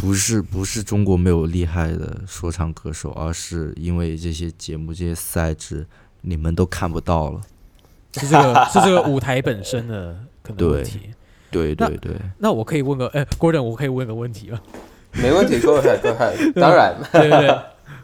不是不是中国没有厉害的说唱歌手，而是因为这些节目这些赛制你们都看不到了。(laughs) 是这个是这个舞台本身的可能问题。对那对对。那我可以问个，哎，Gordon，我可以问个问题吗？(laughs) 没问题，Go ahead，Go ahead，当然，对对对，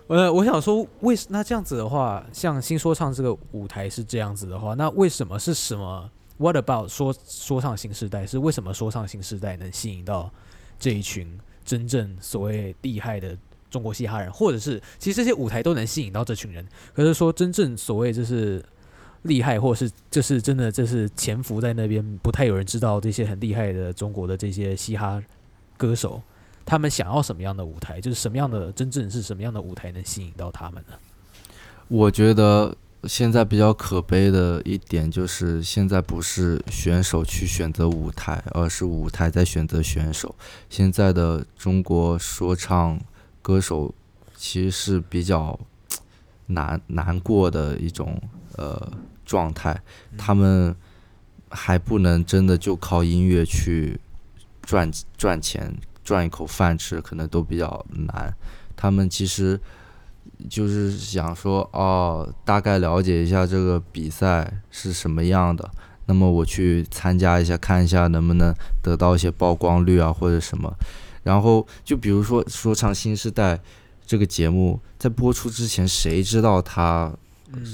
呃，我想说，为那这样子的话，像新说唱这个舞台是这样子的话，那为什么是什么？What about 说说唱新时代是为什么说唱新时代能吸引到这一群真正所谓厉害的中国嘻哈人，或者是其实这些舞台都能吸引到这群人，可是说真正所谓就是厉害，或是就是真的就是潜伏在那边不太有人知道这些很厉害的中国的这些嘻哈歌手，他们想要什么样的舞台，就是什么样的真正是什么样的舞台能吸引到他们呢？我觉得现在比较可悲的一点就是，现在不是选手去选择舞台，而是舞台在选择选手。现在的中国说唱歌手其实是比较难难过的一种呃状态，他们还不能真的就靠音乐去赚赚钱，赚一口饭吃，可能都比较难。他们其实就是想说，哦，大概了解一下这个比赛是什么样的，那么我去参加一下，看一下能不能得到一些曝光率啊，或者什么。然后就比如说《说唱新时代》这个节目在播出之前，谁知道它嗯，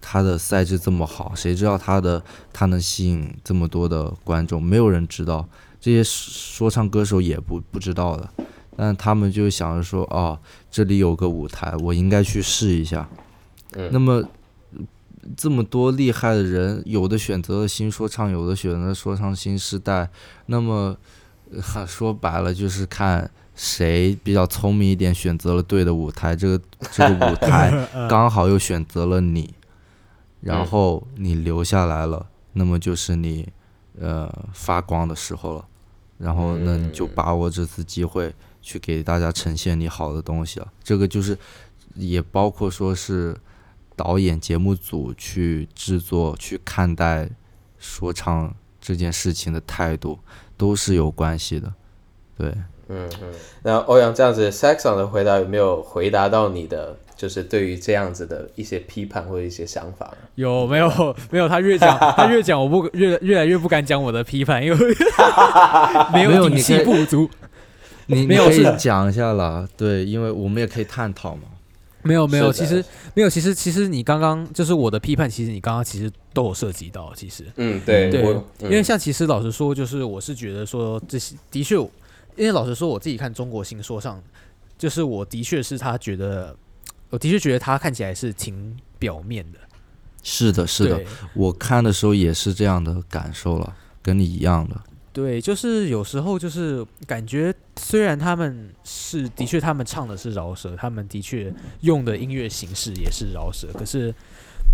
它的赛制这么好？谁知道它的它能吸引这么多的观众？没有人知道，这些说唱歌手也不不知道的。但他们就想着说，哦，这里有个舞台，我应该去试一下。嗯那么这么多厉害的人，有的选择了新说唱，有的选择了说唱新时代。那么、呃说白了就是看谁比较聪明一点，选择了对的舞台。这个这个舞台 (laughs) 刚好又选择了你，然嗯后你留下来了，那么就是你呃发光的时候了。然后那你就嗯把握这次机会去给大家呈现你好的东西了。这个就是也包括说是导演、节目组去制作、去看待说唱这件事情的态度，都是有关系的。对，嗯嗯。那欧阳这样子，Saxon 的回答有没有回答到你的，就是对于这样子的一些批判或者一些想法？有没有没有？他越讲 (laughs) 他越讲，我不越越来越不敢讲我的批判，因为没 (laughs) (laughs) 没有底气不足。你你可以没有是讲一下啦，对，因为我们也可以探讨嘛。没有没有，其实没有，其实其实你刚刚就是我的批判，其实你刚刚其实都有涉及到，其实。嗯，对，对我，因为像其实老实说，就是我是觉得说这些的确，因为老实说我自己看中国新说上，就是我的确是他觉得，我的确觉得他看起来是挺表面的，是的，是的，我看的时候也是这样的感受了，跟你一样的。对，就是有时候就是感觉，虽然他们是的确他们唱的是饶舌，他们的确用的音乐形式也是饶舌，可是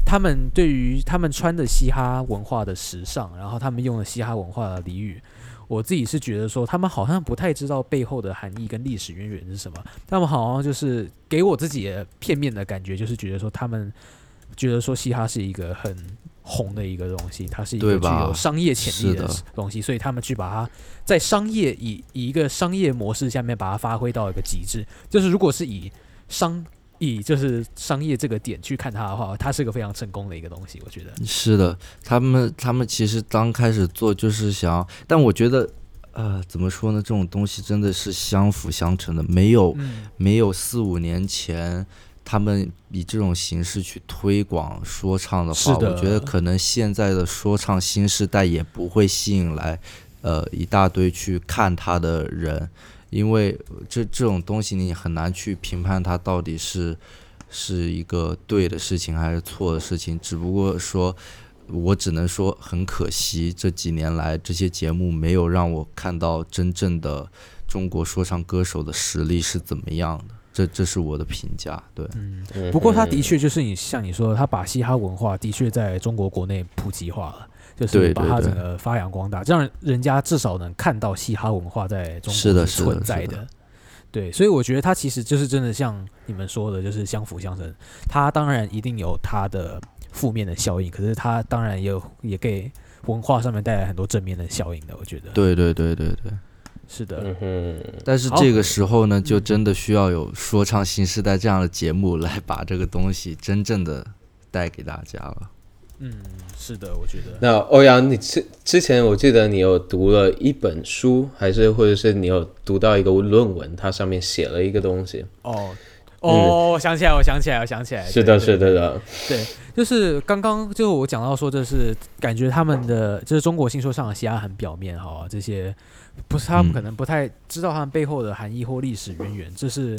他们对于他们穿的嘻哈文化的时尚，然后他们用的嘻哈文化的俚语，我自己是觉得说，他们好像不太知道背后的含义跟历史渊源是什么。他们好像就是给我自己片面的感觉，就是觉得说他们觉得说嘻哈是一个很红的一个东西，它是一个具有商业潜力的东西，所以他们去把它在商业以以一个商业模式下面把它发挥到一个极致。就是如果是以商以就是商业这个点去看它的话，它是个非常成功的一个东西，我觉得。(laughs) 是的，他们他们其实刚开始做就是想要，但我觉得，呃，怎么说呢？这种东西真的是相辅相成的，没有嗯，没有四五年前他们以这种形式去推广说唱的话，的我觉得可能现在的说唱新时代也不会吸引来呃一大堆去看他的人，因为这这种东西你很难去评判它到底是是一个对的事情还是错的事情，只不过说。我只能说很可惜，这几年来这些节目没有让我看到真正的中国说唱歌手的实力是怎么样的，这这是我的评价。对，嗯，嗯不过他的确就是你像你说的，他把嘻哈文化的确在中国国内普及化了，就是把它整个发扬光大，这样人家至少能看到嘻哈文化在中国是的存在是的对，所以我觉得他其实就是真的像你们说的，就是相辅相成。他当然一定有他的负面的效应，可是他当然也有也给文化上面带来很多正面的效应的。我觉得，对对对对对。是的，嗯哼，但是这个时候呢，就嗯真的需要有说唱新时代这样的节目来把这个东西真正的带给大家了。嗯，是的，我觉得。那欧阳，你之之前我记得你有读了一本书，还是或者是你有读到一个论文，它上面写了一个东西。哦。哦，我想起来，我想起来，我想起来，是的，是的的，对，就是刚刚就我讲到说，就是感觉他们的就是中国新说唱的嘻哈很表面哈，这些不是他们嗯可能不太知道他们背后的含义或历史渊源，这是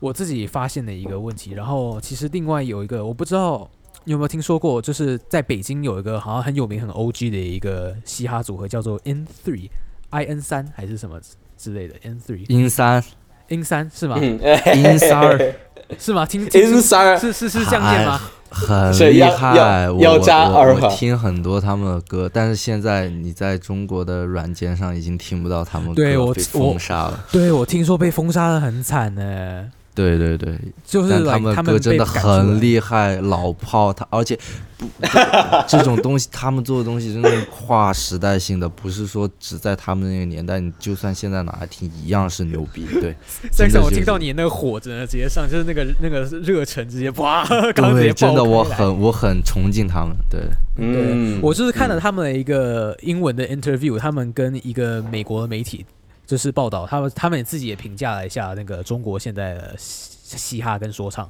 我自己发现的一个问题。然后其实另外有一个我不知道你有没有听说过，就是在北京有一个好像很有名很 OG 的一个嘻哈组合叫做 N Three I N 三还是什么之类的 N Three，N 三，N 三是吗？嗯，阴三儿是吗？听听阴三儿是是是这样念吗？很厉害，我要要加我听很多他们的歌，但是现在你在中国的软件上已经听不到他们歌被对我我封杀了。对，我听说被封杀的很惨呢，对对对，就是他们他们歌真的很厉害，老炮，他而且不 (laughs) 这种东西，他们做的东西真的跨时代性的，不是说只在他们那个年代，你就算现在拿来听一样是牛逼。(laughs) 对，真 Jackson，的就是我听到你那个火真的直接上，就是那个那个热忱直接哇，(laughs) 刚直接对，真的我很我很崇敬他们。对，对嗯，我就是看了他们的一个英文的 interview，他们跟一个美国的媒体就是报道，他们他们自己也评价了一下那个中国现在的嘻嘻哈跟说唱，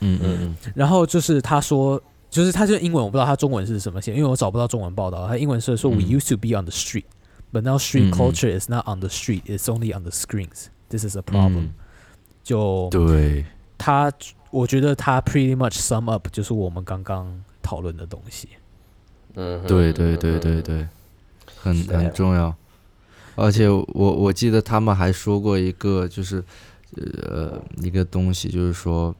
嗯嗯嗯，然后就是他说，就是他这个英文我不知道他中文是什么写，因为我找不到中文报道，他英文是说、嗯 We used to be on the street, but now street culture is not on the street, it's only on the screens. This is a problem. 嗯就对，他，我觉得他 pretty much sum up 就是我们刚刚讨论的东西。嗯，对对对对对，很很重要。而且我我记得他们还说过一个，就是呃一个东西，就是说，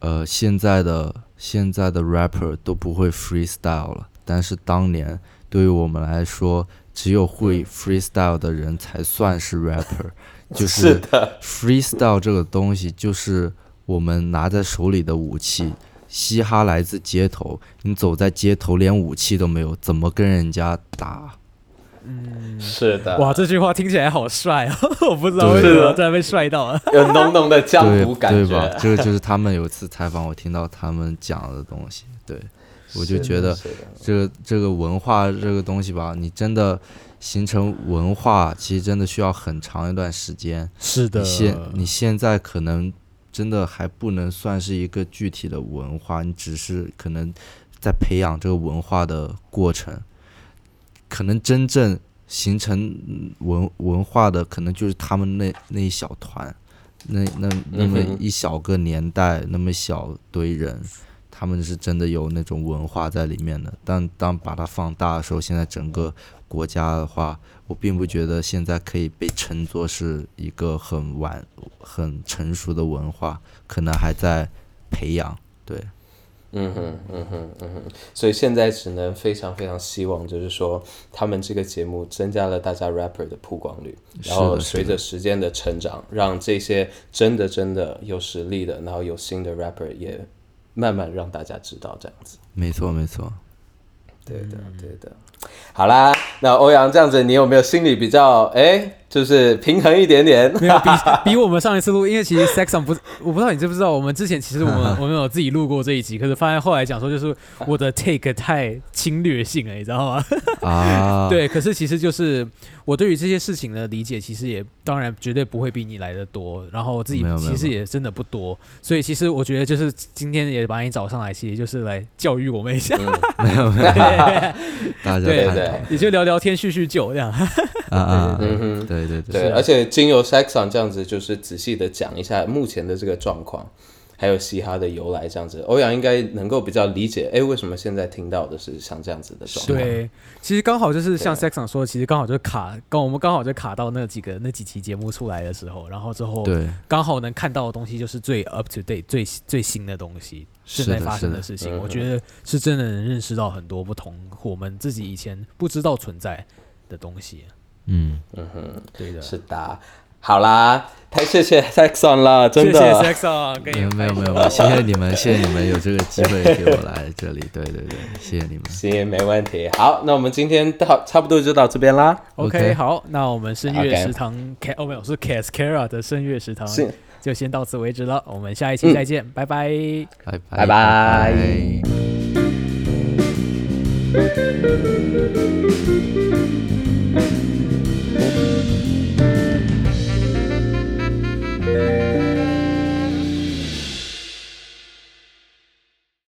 呃现在的现在的 rapper 都不会 freestyle 了，但是当年对于我们来说，只有会 freestyle 的人才算是 rapper，(laughs) 就是是 freestyle 这个东西，就是我们拿在手里的武器。嘻哈来自街头，你走在街头连武器都没有，怎么跟人家打？嗯，是的，哇，这句话听起来好帅啊！(laughs) 我不知道为什么突然被帅到了。(laughs) 有浓浓的江对湖感对吧？觉，这个就是他们有一次采访，我听到他们讲的东西。对，我就觉得这个这个文化这个东西吧，你真的形成文化，其实真的需要很长一段时间。是你现你现在可能真的还不能算是一个具体的文化，你只是可能在培养这个文化的过程，可能真正形成嗯文文化的，可能就是他们那那一小团，那那那么一小个年代，那么小堆人。他们是真的有那种文化在里面的，但当把它放大的时候，现在整个国家的话，我并不觉得现在可以被称作是一个很完、很成熟的文化，可能还在培养。对，嗯哼，嗯哼，嗯哼，所以现在只能非常非常希望，就是说他们这个节目增加了大家 rapper 的曝光率，然后随着时间的成长，让这些真的真的有实力的，然后有新的 rapper 也慢慢让大家知道这样子。没错没错。对的，对的。好啦，那欧阳这样子，你有没有心里比较哎，就是平衡一点点？没有比 (laughs) 比我们上一次录，因为其实 Sex on 不，我不知道你知不知道，我们之前其实我们 (laughs) 我们有自己录过这一集，可是发现后来讲说就是我的 (laughs) take 太侵略性了，你知道吗？啊，对，可是其实就是我对于这些事情的理解，其实也当然绝对不会比你来的多，然后我自己其实也真的不多，所以其实我觉得就是今天也把你找上来，其实就是来教育我们一下，没有没有，大家对对也就聊聊天叙叙旧这样。啊啊，对对对，对，而且经由 Saxon 这样子，就是仔细的讲一下目前的这个状况，还有嘻哈的由来，这样子，欧阳应该能够比较理解，哎，为什么现在听到的是像这样子的状况？对，其实刚好就是像 Saxon 说的，其实刚好就卡，刚我们刚好就卡到那几个那几期节目出来的时候，然后之后对刚好能看到的东西就是最 up to date、最最新的东西，正在发生的事情。嗯我觉得是真的能认识到很多不同我们自己以前不知道存在的东西。嗯，嗯哼，对的，是的。好啦，太谢谢 Saxon 了，真的谢谢的。Sex 上，跟你没有没有没有，没有谢谢你们，谢谢你们有这个机会给我来这里，对对对，谢谢你们。行，没问题。好，那我们今天到差不多就到这边啦。OK，OK 好，那我们声乐食堂 Ca 哦没有是 Cascara 的声乐食堂是，就先到此为止了，我们下一期再见，拜拜。拜拜拜拜拜